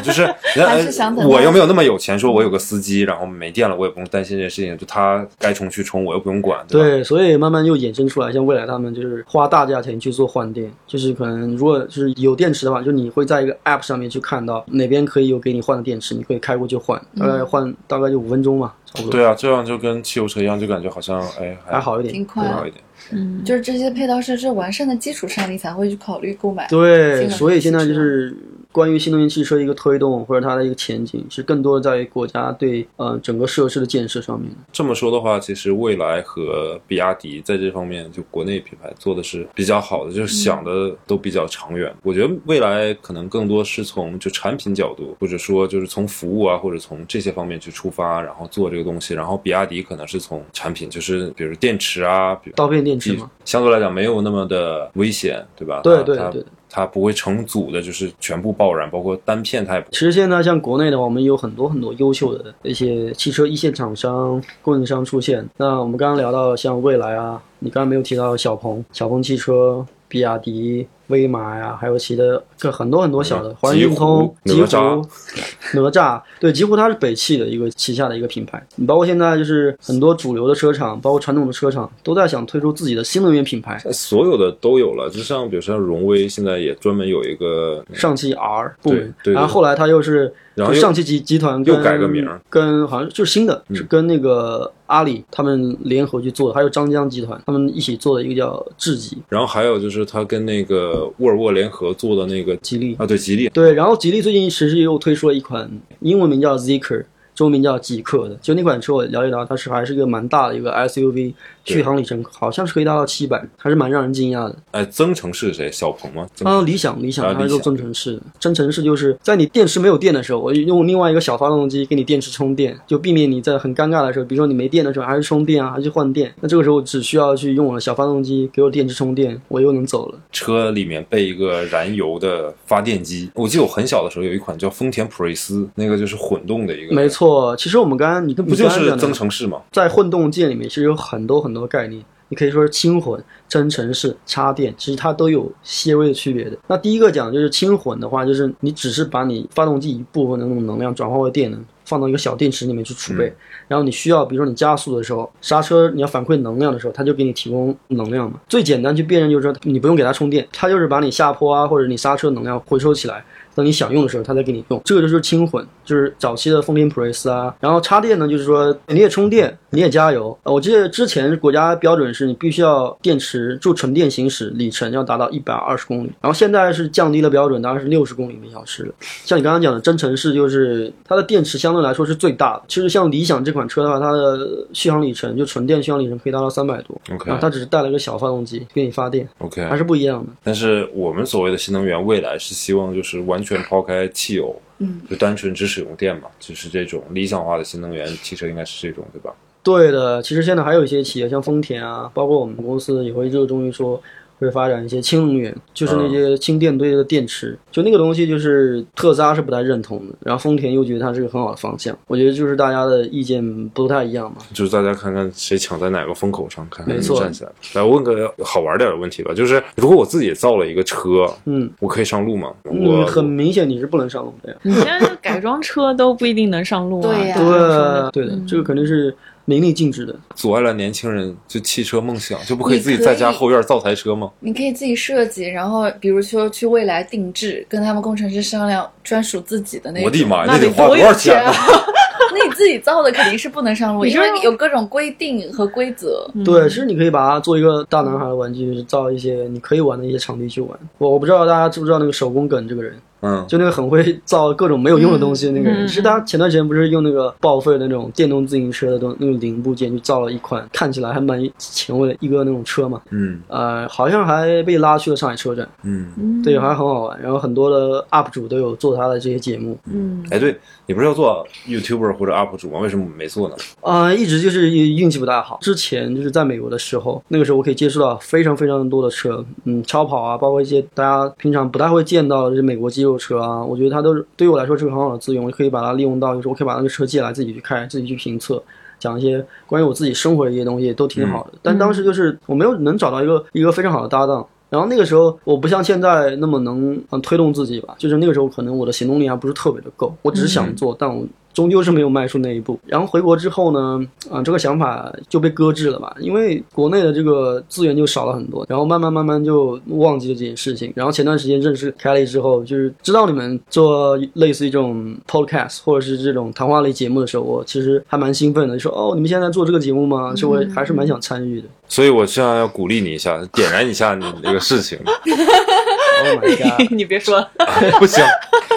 就是，就是我又没有那么有钱，说我有个司机，然后没电了，我也不用担心这件事情，就他该充去充，我又不用管。对，所以慢慢又衍生出来，像未来他们就是花大价钱去做换电，就是可能如果就是有电池的话，就你会在一个 App 上面去看到哪边可以有给你换的电池，你可以开过去换，大概换大概就五分钟嘛。对啊，这样就跟汽油车一样，就感觉好像哎还好一点，挺快，好一点。嗯，就是这些配套设施完善的基础上，你才会去考虑购买。对，所以现在就是关于新能源汽车一个推动或者它的一个前景，是更多的在于国家对呃整个设施的建设上面。这么说的话，其实蔚来和比亚迪在这方面就国内品牌做的是比较好的，就是想的都比较长远。我觉得未来可能更多是从就产品角度，或者说就是从服务啊，或者从这些方面去出发，然后做这个东西。然后比亚迪可能是从产品，就是比如电池啊，比如刀片电池嘛，相对来讲没有那么的危险，对吧？对对对。它不会成组的，就是全部爆燃，包括单片它也不其实现在像国内的话，我们有很多很多优秀的一些汽车一线厂商、供应商出现。那我们刚刚聊到像蔚来啊，你刚刚没有提到小鹏、小鹏汽车、比亚迪、威马呀，还有其他这很多很多小的，嗯华人运通、极狐极狐哪吒、对，极狐它是北汽的一个旗下的一个品牌。你包括现在就是很多主流的车厂，包括传统的车厂，都在想推出自己的新能源品牌。所有的都有了，就像比如像荣威，现在也专门有一个上汽 R 部门，对对。然后后来它又是然后上汽集集团又改个名跟好像就是新的，嗯。是跟那个阿里他们联合去做的，还有张江集团他们一起做的一个叫智己。然后还有就是他跟那个沃尔沃联合做的那个吉利，啊，对，吉利，对，然后吉利最近其实又推出了一款英文名叫 Zeekr。中文名叫极客的，就那款车我了解到，它是还是一个蛮大的一个 SUV，续航里程好像是可以达到七百，还是蛮让人惊讶的。哎，增程是谁？小鹏吗？增啊，理想理想，啊它是做增程式的。增程式就是在你电池没有电的时候，我用另外一个小发动机给你电池充电，就避免你在很尴尬的时候，比如说你没电的时候还是充电啊，还是换电。那这个时候只需要去用我的小发动机给我电池充电，我又能走了。车里面备一个燃油的发电机。我记得我很小的时候有一款叫丰田普锐斯，那个就是混动的一个，没，错，其实我们刚刚你跟不就是增程程式吗？在混动界里面，其实有很多很多概念。你可以说是轻混、增程式、插电，其实它都有些微的区别的。那第一个讲就是轻混的话，就是你只是把你发动机一部分的那种能量转化为电能，放到一个小电池里面去储备。然后你需要，比如说你加速的时候，刹车你要反馈能量的时候，它就给你提供能量嘛。最简单去辨认就是说，你不用给它充电，它就是把你下坡啊或者你刹车能量回收起来。等你想用的时候，它再给你用，这个就是轻混，就是早期的丰田普锐斯啊。然后插电呢，就是说你也充电，你也加油。呃我记得之前国家标准是你必须要电池就纯电行驶里程要达到一百二十公里，然后现在是降低了标准，当然是六十公里每小时了。像你刚刚讲的增程式，就是它的电池相对来说是最大的。其实像理想这款车的话，它的续航里程就纯电续航里程可以达到三百多，OK 然后它只是带了一个小发动机给你发电，OK，还是不一样的。但是我们所谓的新能源，未来是希望就是完全抛开汽油，嗯，就单纯只使用电嘛，就是这种理想化的新能源汽车应该是这种，对吧？对的，其实现在还有一些企业，像丰田啊，包括我们公司也会热衷于说会发展一些氢能源，就是那些氢电堆的电池。就那个东西，就是特斯拉是不太认同的，然后丰田又觉得它是个很好的方向。我觉得就是大家的意见不太一样嘛。就是大家看看谁抢在哪个风口上，看看谁没错站起来。来，问个好玩点的问题吧，就是如果我自己造了一个车，嗯我可以上路吗？嗯，很明显你是不能上路的呀。你现在就改装车都不一定能上路啊。对呀就是说对的，这个肯定是明令禁止的。阻碍了年轻人就汽车梦想，就不可以自己在家后院造台车吗？你可以自己设计，然后比如说去未来定制，跟他们工程师商量专属自己的那种。我的妈呀，那得得花多少钱钱呢？那你自己造的肯定是不能上路，你说因为有各种规定和规则。嗯对，其实你可以把它做一个大男孩的玩具，就是造一些你可以玩的一些场地去玩。我我不知道大家知不知道那个手工梗这个人，嗯，就那个很会造各种没有用的东西的那个人，嗯其实他前段时间不是用那个报废的那种电动自行车的东那种零部件去造了一款看起来还蛮前卫的一个那种车嘛，嗯呃，好像还被拉去了上海车展，嗯，嗯对，还很好玩。然后很多的 UP 主都有做他的这些节目，嗯，哎，对你不是要做 YouTuber 或者 UP 主吗？为什么没做呢？啊、一直就是运气不大好。之前就是在美国的时候，那个时候我可以接触到非常非常多的车，嗯，超跑啊，包括一些大家平常不太会见到的这些美国肌肉车啊，我觉得它都是对于我来说是个很好的资源，我可以把它利用到，就是我可以把那个车借来自己去开，自己去评测。讲一些关于我自己生活的一些东西都挺好的，但当时就是我没有能找到一个一个非常好的搭档，然后那个时候我不像现在那么能嗯推动自己吧，就是那个时候可能我的行动力还不是特别的够，我只是想做，但我终究是没有迈出那一步。然后回国之后呢，啊、这个想法就被搁置了吧，因为国内的这个资源就少了很多，然后慢慢慢慢就忘记了这件事情。然后前段时间认识凯莉之后，就是知道你们做类似于这种 podcast 或者是这种谈话类节目的时候，我其实还蛮兴奋的，就说哦，你们现在在做这个节目吗？其实我还是蛮想参与的。所以我现在要鼓励你一下，点燃一下你这个事情。Oh my god！你别说了，不行，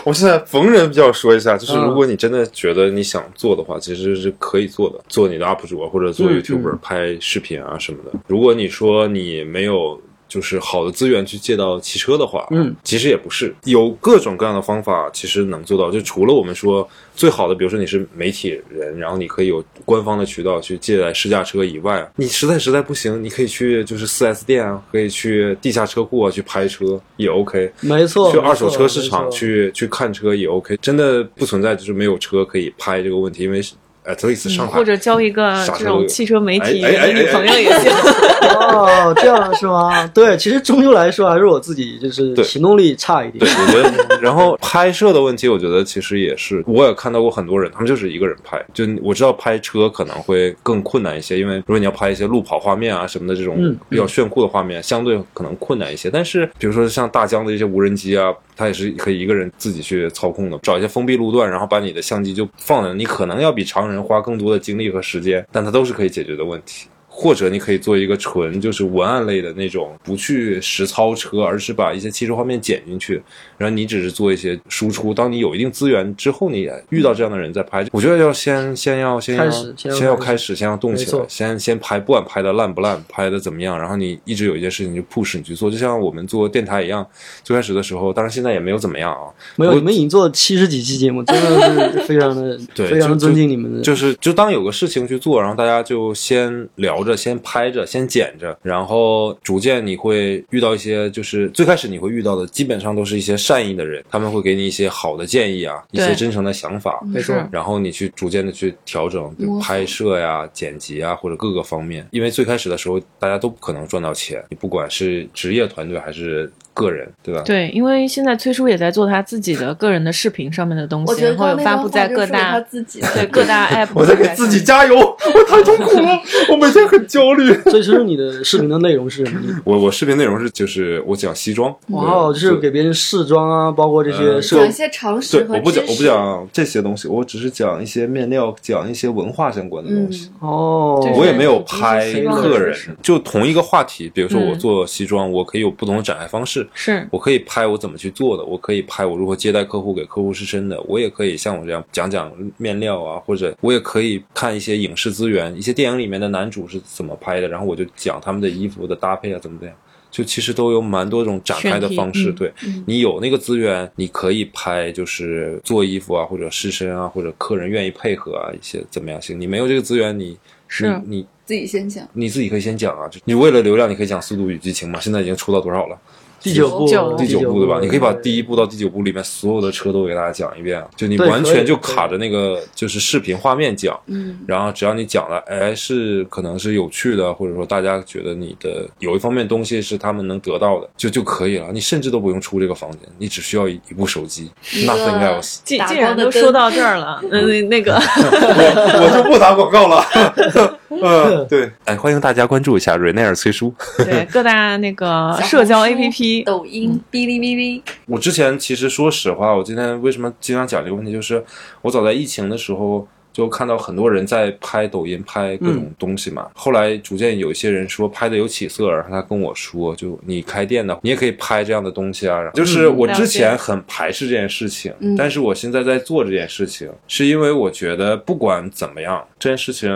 我现在逢人就要说一下，就是嗯如果你真的觉得你想做的话，其实是可以做的，做你的 UP 主啊或者做嗯 YouTuber、拍视频啊什么的。如果你说你没有。就是好的资源去借到汽车的话，嗯，其实也不是，有各种各样的方法，其实能做到。就除了我们说最好的，比如说你是媒体人，然后你可以有官方的渠道去借来试驾车以外，你实在实在不行，你可以去就是四 S 店啊，可以去地下车库啊去拍车也 OK。没错，去二手车市场去去看车也 OK，真的不存在就是没有车可以拍这个问题，因为是 at least 上海、或者交一个这种汽车媒体哎哎哎哎女朋友也行。哦，这样是吗？对，其实终究来说还是我自己就是行动力差一点对，。我觉得，然后拍摄的问题，我觉得其实也是，我也看到过很多人，他们就是一个人拍。就我知道拍车可能会更困难一些，因为如果你要拍一些路跑画面啊什么的这种嗯比较炫酷的画面，相对可能困难一些。但是比如说像大疆的一些无人机啊，它也是可以一个人自己去操控的，找一些封闭路段，然后把你的相机就放在那，你可能要比常人花更多的精力和时间，但它都是可以解决的问题。或者你可以做一个纯就是文案类的那种，不去实操车，而是把一些汽车画面剪进去，然后你只是做一些输出。当你有一定资源之后，你也遇到这样的人在拍，我觉得要先先要先要先要开开始，先要动起来，先先拍，不管拍的烂不烂，拍的怎么样，然后你一直有一件事情就 push 你去做，就像我们做电台一样，最开始的时候，当然现在也没有怎么样啊，没有，我你们已经做了七十几期节目，真的是非常的对非常尊敬你们的。就是就当有个事情去做，然后大家就先聊着，先拍着，先剪着，然后逐渐你会遇到一些，就是最开始你会遇到的，基本上都是一些善意的人，他们会给你一些好的建议啊，一些真诚的想法。没错是然后你去逐渐的去调整，拍摄呀、剪辑啊，或者各个方面。因为最开始的时候，大家都不可能赚到钱，你不管是职业团队还是个人，对吧？对，因为现在崔叔也在做他自己的个人的视频上面的东西，然后有发布在各大自己的对各大 app。我在给自己加油，我太痛苦了，我每天很焦虑。所以其实你的视频的内容是什么？我我视频内容是就是我讲西装，哇哦，就是给别人试装啊，包括这些呃设讲一些常识对，我不讲我不讲这些东西，我只是讲一些面料，讲一些文化相关的东西。哦，我也没有拍西装的客人，就同一个话题，比如说我嗯做西装，我可以有不同的展开方式。是我可以拍我怎么去做的，我可以拍我如何接待客户，给客户试身的，我也可以像我这样讲讲面料啊，或者我也可以看一些影视资源，一些电影里面的男主是怎么拍的，然后我就讲他们的衣服的搭配啊，怎么怎样。就其实都有蛮多种展开的方式，对、你有那个资源，你可以拍就是做衣服啊，或者试身啊，或者客人愿意配合啊，一些怎么样行？你没有这个资源，你是你你自己先讲。你自己可以先讲啊，就你为了流量，你可以讲《速度与激情》嘛，现在已经出到多少了？第九部，第九部对吧？你可以把第一一部到第九部里面所有的车都给大家讲一遍啊，就你完全就卡着那个就是视频画面讲，嗯，然后只要你讲了，哎，是可能是有趣的，或者说大家觉得你的有一方面东西是他们能得到的，就就可以了。你甚至都不用出这个房间，你只需要一一部手机，nothing else。既然都说到这儿了，嗯，那那个 我我就不打广告了。嗯，对，哎，欢迎大家关注一下瑞内尔崔叔。对各大那个社交 APP，抖音、哔哩哔哩，我之前其实说实话，我今天为什么经常讲这个问题，就是我早在疫情的时候就看到很多人在拍抖音拍各种东西嘛。后来逐渐有一些人说拍的有起色，然后他跟我说，就你开店的，你也可以拍这样的东西啊。就是我之前很排斥这件事情，嗯。但是我现在在做这件事情，是因为我觉得不管怎么样，这件事情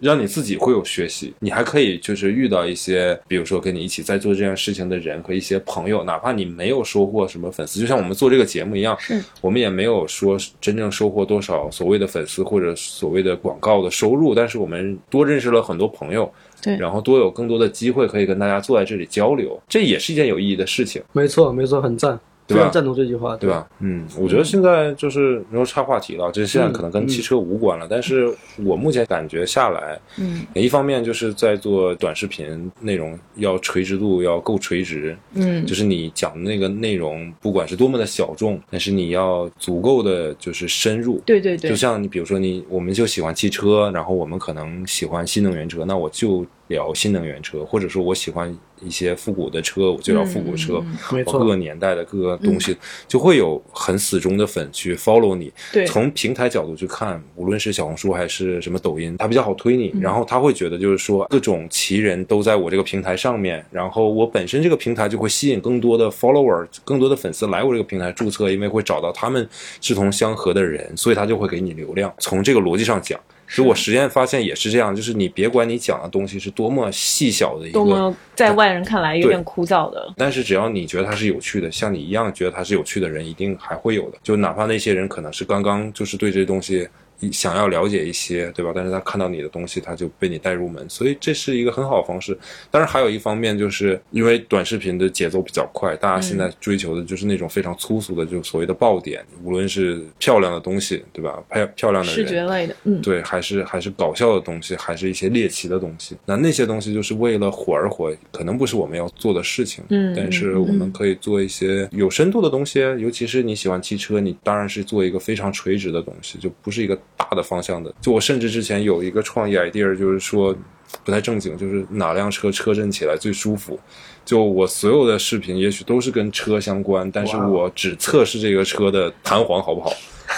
让你自己会有学习，你还可以就是遇到一些，比如说跟你一起在做这件事情的人和一些朋友，哪怕你没有收获什么粉丝，就像我们做这个节目一样，是。我们也没有说真正收获多少所谓的粉丝或者所谓的广告的收入，但是我们多认识了很多朋友，对然后多有更多的机会可以跟大家坐在这里交流，这也是一件有意义的事情。没错没错，很赞，非常赞同这句话，对？吧？嗯，我觉得现在就是然后岔话题了，这现在可能跟嗯汽车无关了，但是我目前感觉下来，嗯一方面就是在做短视频内容要垂直度要够垂直，嗯就是你讲的那个内容，不管是多么的小众，但是你要足够的就是深入。对对对就，像你比如说你，我们就喜欢汽车，然后我们可能喜欢新能源车，那我就聊新能源车，或者说我喜欢一些复古的车，我就要复古车。嗯各个年代的各个东西，就会有很死忠的粉去 follow 你。对从平台角度去看，无论是小红书还是什么抖音，它比较好推你，嗯然后他会觉得就是说各种奇人都在我这个平台上面，然后我本身这个平台就会吸引更多的 follower，更多的粉丝来我这个平台注册，因为会找到他们志同相合的人，所以他就会给你流量。从这个逻辑上讲。其实我实验发现也是这样，就是你别管你讲的东西是多么细小的一个，多么在外人看来有点枯燥的。但是只要你觉得它是有趣的，像你一样觉得它是有趣的人，一定还会有的。就哪怕那些人可能是刚刚就是对这些东西一想要了解一些，对吧？但是他看到你的东西，他就被你带入门，所以这是一个很好的方式。当然还有一方面，就是因为短视频的节奏比较快，大家现在追求的就是那种非常粗俗的，就所谓的爆点，无论是漂亮的东西，对吧？拍漂亮的视，觉类的，嗯，对，还是还是搞笑的东西，还是一些猎奇的东西。那那些东西就是为了火而火，可能不是我们要做的事情。嗯但是我们可以做一些有深度的东西，尤其是你喜欢汽车，你当然是做一个非常垂直的东西，就不是一个大的方向的。就我甚至之前有一个创意 idea，就是说不太正经，就是哪辆车车震起来最舒服。就我所有的视频，也许都是跟车相关，但是我只测试这个车的弹簧好不好，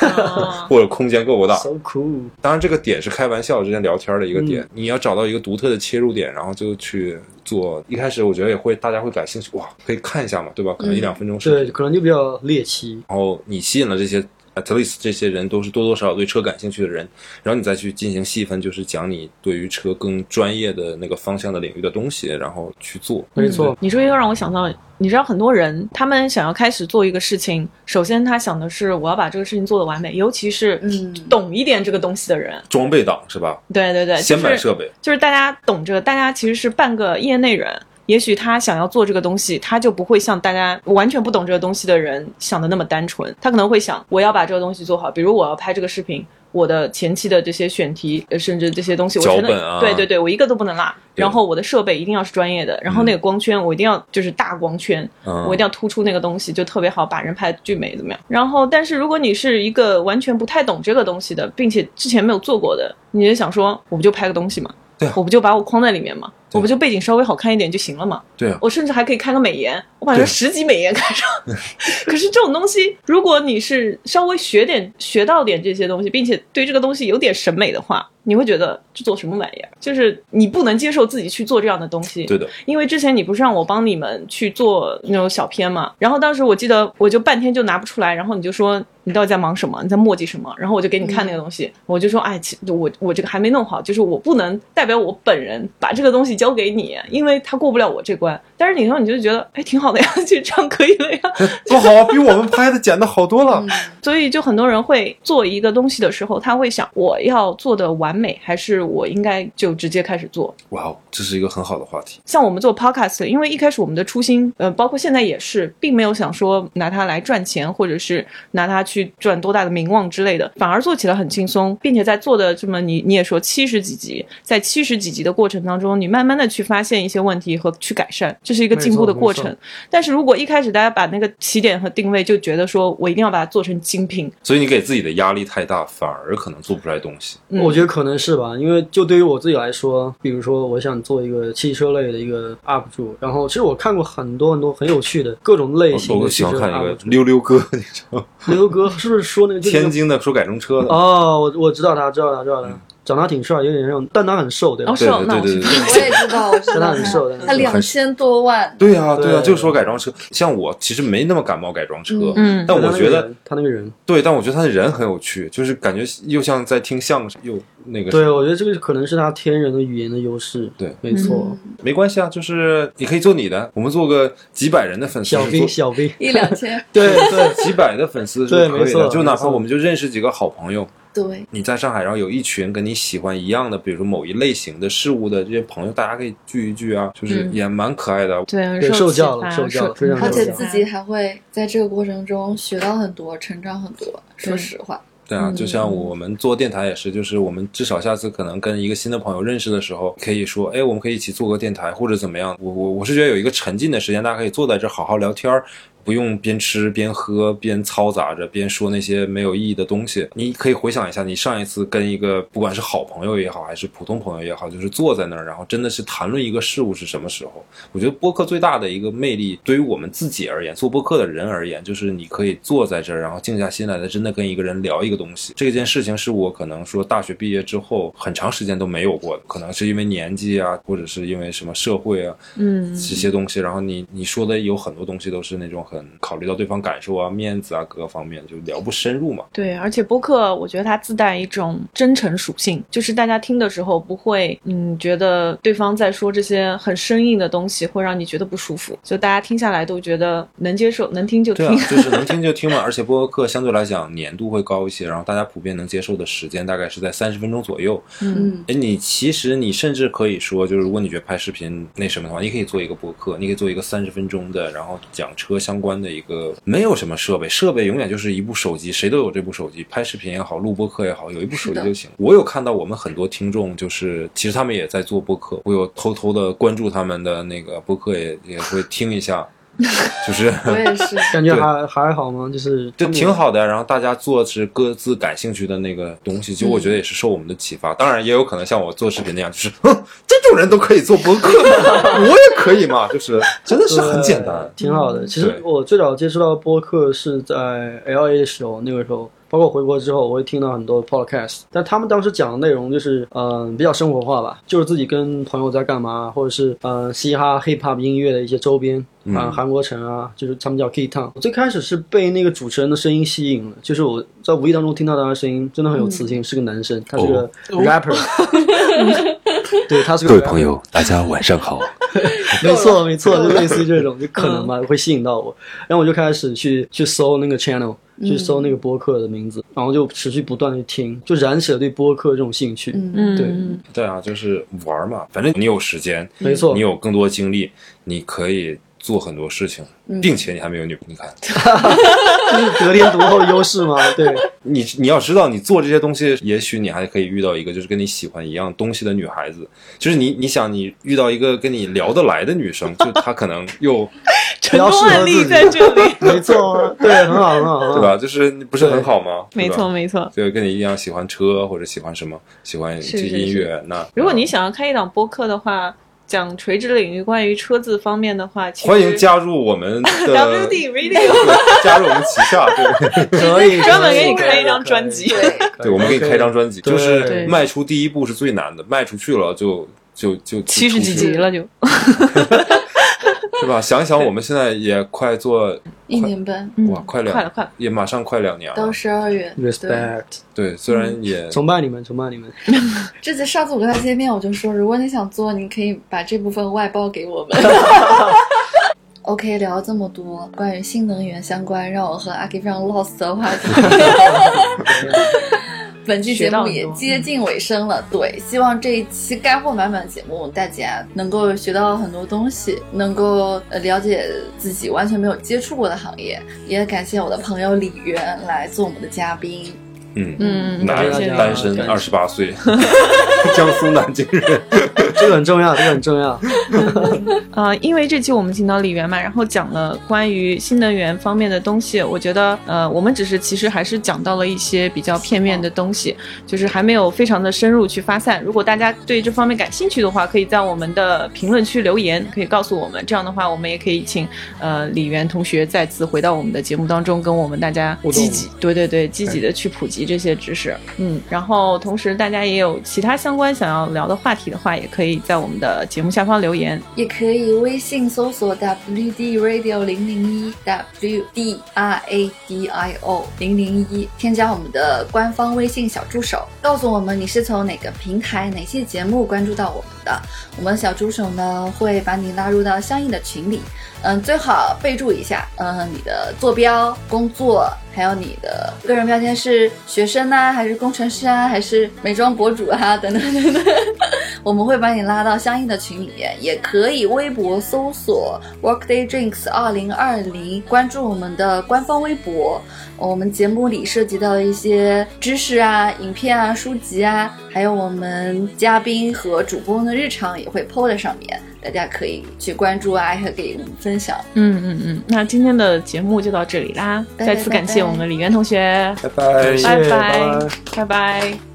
啊 或者空间够不够大。so cool。当然，这个点是开玩笑之间聊天的一个点，嗯你要找到一个独特的切入点，然后就去做。一开始我觉得也会，大家会感兴趣，哇，可以看一下嘛，对吧？可能一两分钟视频，对，可能就比较猎奇。然后你吸引了这些 at least 这些人都是多多少少对车感兴趣的人，然后你再去进行细分，就是讲你对于车更专业的那个方向的领域的东西，然后去做。没错，你说一个让我想到，你知道很多人他们想要开始做一个事情，首先他想的是我要把这个事情做得完美，尤其是嗯懂一点这个东西的人。装备党是吧？对对对，先买就是设备，就是大家懂这个，大家其实是半个业内人。也许他想要做这个东西，他就不会像大家完全不懂这个东西的人想的那么单纯。他可能会想，我要把这个东西做好，比如我要拍这个视频，我的前期的这些选题，呃甚至这些东西，我真啊对对对，我一个都不能落。然后我的设备一定要是专业的，然后那个光圈我一定要就是大光圈，嗯我一定要突出那个东西，就特别好，把人拍的巨美，怎么样？然后，但是如果你是一个完全不太懂这个东西的，并且之前没有做过的，你就想说，我不就拍个东西嘛，对啊我不就把我框在里面嘛，我不就背景稍微好看一点就行了嘛？对啊，我甚至还可以开个美颜，我把这对十级美颜开上。可是这种东西，如果你是稍微学点、学到点这些东西，并且对这个东西有点审美的话，你会觉得这做什么玩意儿？就是你不能接受自己去做这样的东西。对的，因为之前你不是让我帮你们去做那种小片嘛，然后当时我记得我就半天就拿不出来，然后你就说你到底在忙什么？你在墨迹什么？然后我就给你看那个东西，我就说哎，其我我这个还没弄好，就是我不能代表我本人把这个东西交给你，因为他过不了我这关。但是你说你就觉得哎挺好的呀，就这样可以了呀。多好啊，比我们拍的剪的好多了。所以就很多人会做一个东西的时候，他会想我要做的完美，还是我应该就直接开始做？哇哦，这是一个很好的话题。像我们做 podcast，因为一开始我们的初心，呃，包括现在也是，并没有想说拿它来赚钱，或者是拿它去赚多大的名望之类的，反而做起来很轻松，并且在做的这么你你也说七十几集，在七十几集的过程当中，你慢慢的去发现一些问题和去改善，这是一个进步的过程。但是如果一开始大家把那个起点和定位就觉得说我一定要把它做成精品，所以你给自己的压力太大，反而可能做不出来东西。嗯我觉得可能是吧，因为就对于我自己来说，比如说我想做一个汽车类的一个 UP 主，然后其实我看过很多很多很有趣的各种类型我的汽车喜欢看一个。溜溜哥，你知道吗？刘哥是不是说那个就是那个天津的说改装车的。哦，我我知道他，知道他，知道他，长得挺帅，有点那种，但他很瘦，对吧？哦？是哦对对那我去对对对。我也知道，我知道。真的很瘦的他两千多万，对啊，对啊，对。就是说改装车。像我其实没那么感冒改装车，嗯。但我觉得他那个人，对，但我觉得他的人很有趣，就是感觉又像在听相声，又那个。对，我觉得这个可能是他天然的语言的优势。对。没错。嗯。没关系啊，就是你可以做你的，我们做个几百人的粉丝，小兵，做小兵，一两千，对对，几百的粉丝是对没错可以的，就哪怕我们就认识几个好朋友，对，你在上海，然后有一群跟你喜欢一样的，比如说某一类型的事物的这些朋友，大家可以聚一聚啊，就是嗯也蛮可爱的。对，对受教了受教了非常而且自己还会在这个过程中学到很多，成长很多。说实话，对啊，嗯就像我们做电台也是，就是我们至少下次可能跟一个新的朋友认识的时候，可以说，哎，我们可以一起做个电台或者怎么样。我我我是觉得有一个沉浸的时间，大家可以坐在这儿好好聊天儿，不用边吃边喝边嘈杂着边说那些没有意义的东西。你可以回想一下，你上一次跟一个不管是好朋友也好，还是普通朋友也好，就是坐在那儿，然后真的是谈论一个事物是什么时候？我觉得播客最大的一个魅力，对于我们自己而言，做播客的人而言，就是你可以坐在这儿，然后静下心来的，真的跟一个人聊一个东西。这件事情是我可能说大学毕业之后很长时间都没有过的，可能是因为年纪啊，或者是因为什么社会啊，嗯，这些东西。然后你你说的有很多东西都是那种很考虑到对方感受啊、面子啊各个方面，就聊不深入嘛。对，而且播客我觉得它自带一种真诚属性，就是大家听的时候不会，嗯，觉得对方在说这些很生硬的东西会让你觉得不舒服，就大家听下来都觉得能接受，能听就听。对啊，就是能听就听嘛。而且播客相对来讲粘度会高一些，然后大家普遍能接受的时间大概是在三十分钟左右。嗯哎，你其实你甚至可以说，就是如果你觉得拍视频那什么的话，你可以做一个播客，你可以做一个三十分钟的，然后讲车相关的一个，没有什么设备，设备永远就是一部手机，谁都有这部手机，拍视频也好，录播客也好，有一部手机就行。我有看到我们很多听众，就是其实他们也在做播客，我有偷偷的关注他们的那个播客也，也会听一下，就是。我也是。感觉还还好吗？就是就挺好的，然后大家做是各自感兴趣的那个东西，其实我觉得也是受我们的启发。当然，也有可能像我做视频那样，就是，哼，这种人都可以做播客，我也可以嘛，就是真的是很简单。挺好的。其实我最早接触到播客是在 L A 的时候，那个时候。包括回国之后，我会听到很多 podcast，但他们当时讲的内容就是，嗯、比较生活化吧，就是自己跟朋友在干嘛，或者是嗯、呃嘻哈、hip hop 音乐的一些周边，啊、韩国城啊，就是他们叫 K Town。我最开始是被那个主持人的声音吸引了，就是我在无意当中听到他的声音，真的很有磁性，是个男生，他是个 rapper，、对，他是个 rapper 友，大家晚上好。没错，没错，就类似于这种，就可能吧，会吸引到我。然后我就开始去去搜那个 channel，去搜那个播客的名字，然后就持续不断的听，就燃起了对播客这种兴趣。嗯。嗯，对。对啊，就是玩嘛，反正你有时间，没错。你，有更多精力，你可以做很多事情，嗯并且你还没有女朋友，你看，这是得天独厚的优势吗。对，你你要知道，你做这些东西，也许你还可以遇到一个就是跟你喜欢一样东西的女孩子。就是你你想，你遇到一个跟你聊得来的女生，就 她可能又成功案例在这里。没错，对，很好，很好，对？吧？就是不是很好吗？没错没错。就跟你一样喜欢车或者喜欢什么，喜欢这是是音乐。那如果你想要开一档播客的话，讲垂直领域关于车子方面的话，其实欢迎加入我们的 WD Radio，加入我们旗下，对 可以，专门给你开一张专辑。对，对，我们给你开张专辑，就是迈出第一步是最难的，迈出去了就就就七十几集，了就，是吧？想一想，我们现在也快做一年半哇，快两快了快了。也马上快两年了到。十二月。对，respect，对，虽然也 崇拜你们，崇拜你们。这次上次我跟他见面，我就说，如果你想做，你可以把这部分外包给我们。OK，聊了这么多关于新能源相关让我和阿 K 非常 lost 的话题，本期节目也接近尾声了。对，希望这一期干货满满的节目，大家能够学到很多东西，能够呃了解自己完全没有接触过的行业。也感谢我的朋友李源来做我们的嘉宾。嗯嗯男单身二十八岁，江苏南京人。这个很重要，这个很重要。呃，因为这期我们请到李源嘛，然后讲了关于新能源方面的东西，我觉得呃，我们只是其实还是讲到了一些比较片面的东西，就是还没有非常的深入去发散。如果大家对这方面感兴趣的话，可以在我们的评论区留言，可以告诉我们。这样的话，我们也可以请呃李源同学再次回到我们的节目当中，跟我们大家积极，对对对，积极的去普及这些知识。嗯，然后同时大家也有其他相关想要聊的话题的话，也可以在我们的节目下方留言。也可以微信搜索 WD Radio 零零一 WD R A D I O 零零一，添加我们的官方微信小助手，告诉我们你是从哪个平台、哪些节目关注到我们的，我们小助手呢会把你拉入到相应的群里。嗯，最好备注一下，嗯，你的坐标、工作，还有你的个人标签是学生啊，还是工程师啊，还是美妆博主啊，等 等等等。我们会把你拉到相应的群里面，也可以微博搜索 Workday Drinks 二零二零，关注我们的官方微博。我们节目里涉及到的一些知识啊、影片啊、书籍啊，还有我们嘉宾和主播的日常也会 PO 在上面。大家可以去关注啊，还可以我们分享。嗯嗯嗯，那今天的节目就到这里啦，拜拜再次感谢我们李渊同学，拜拜谢拜拜拜拜拜。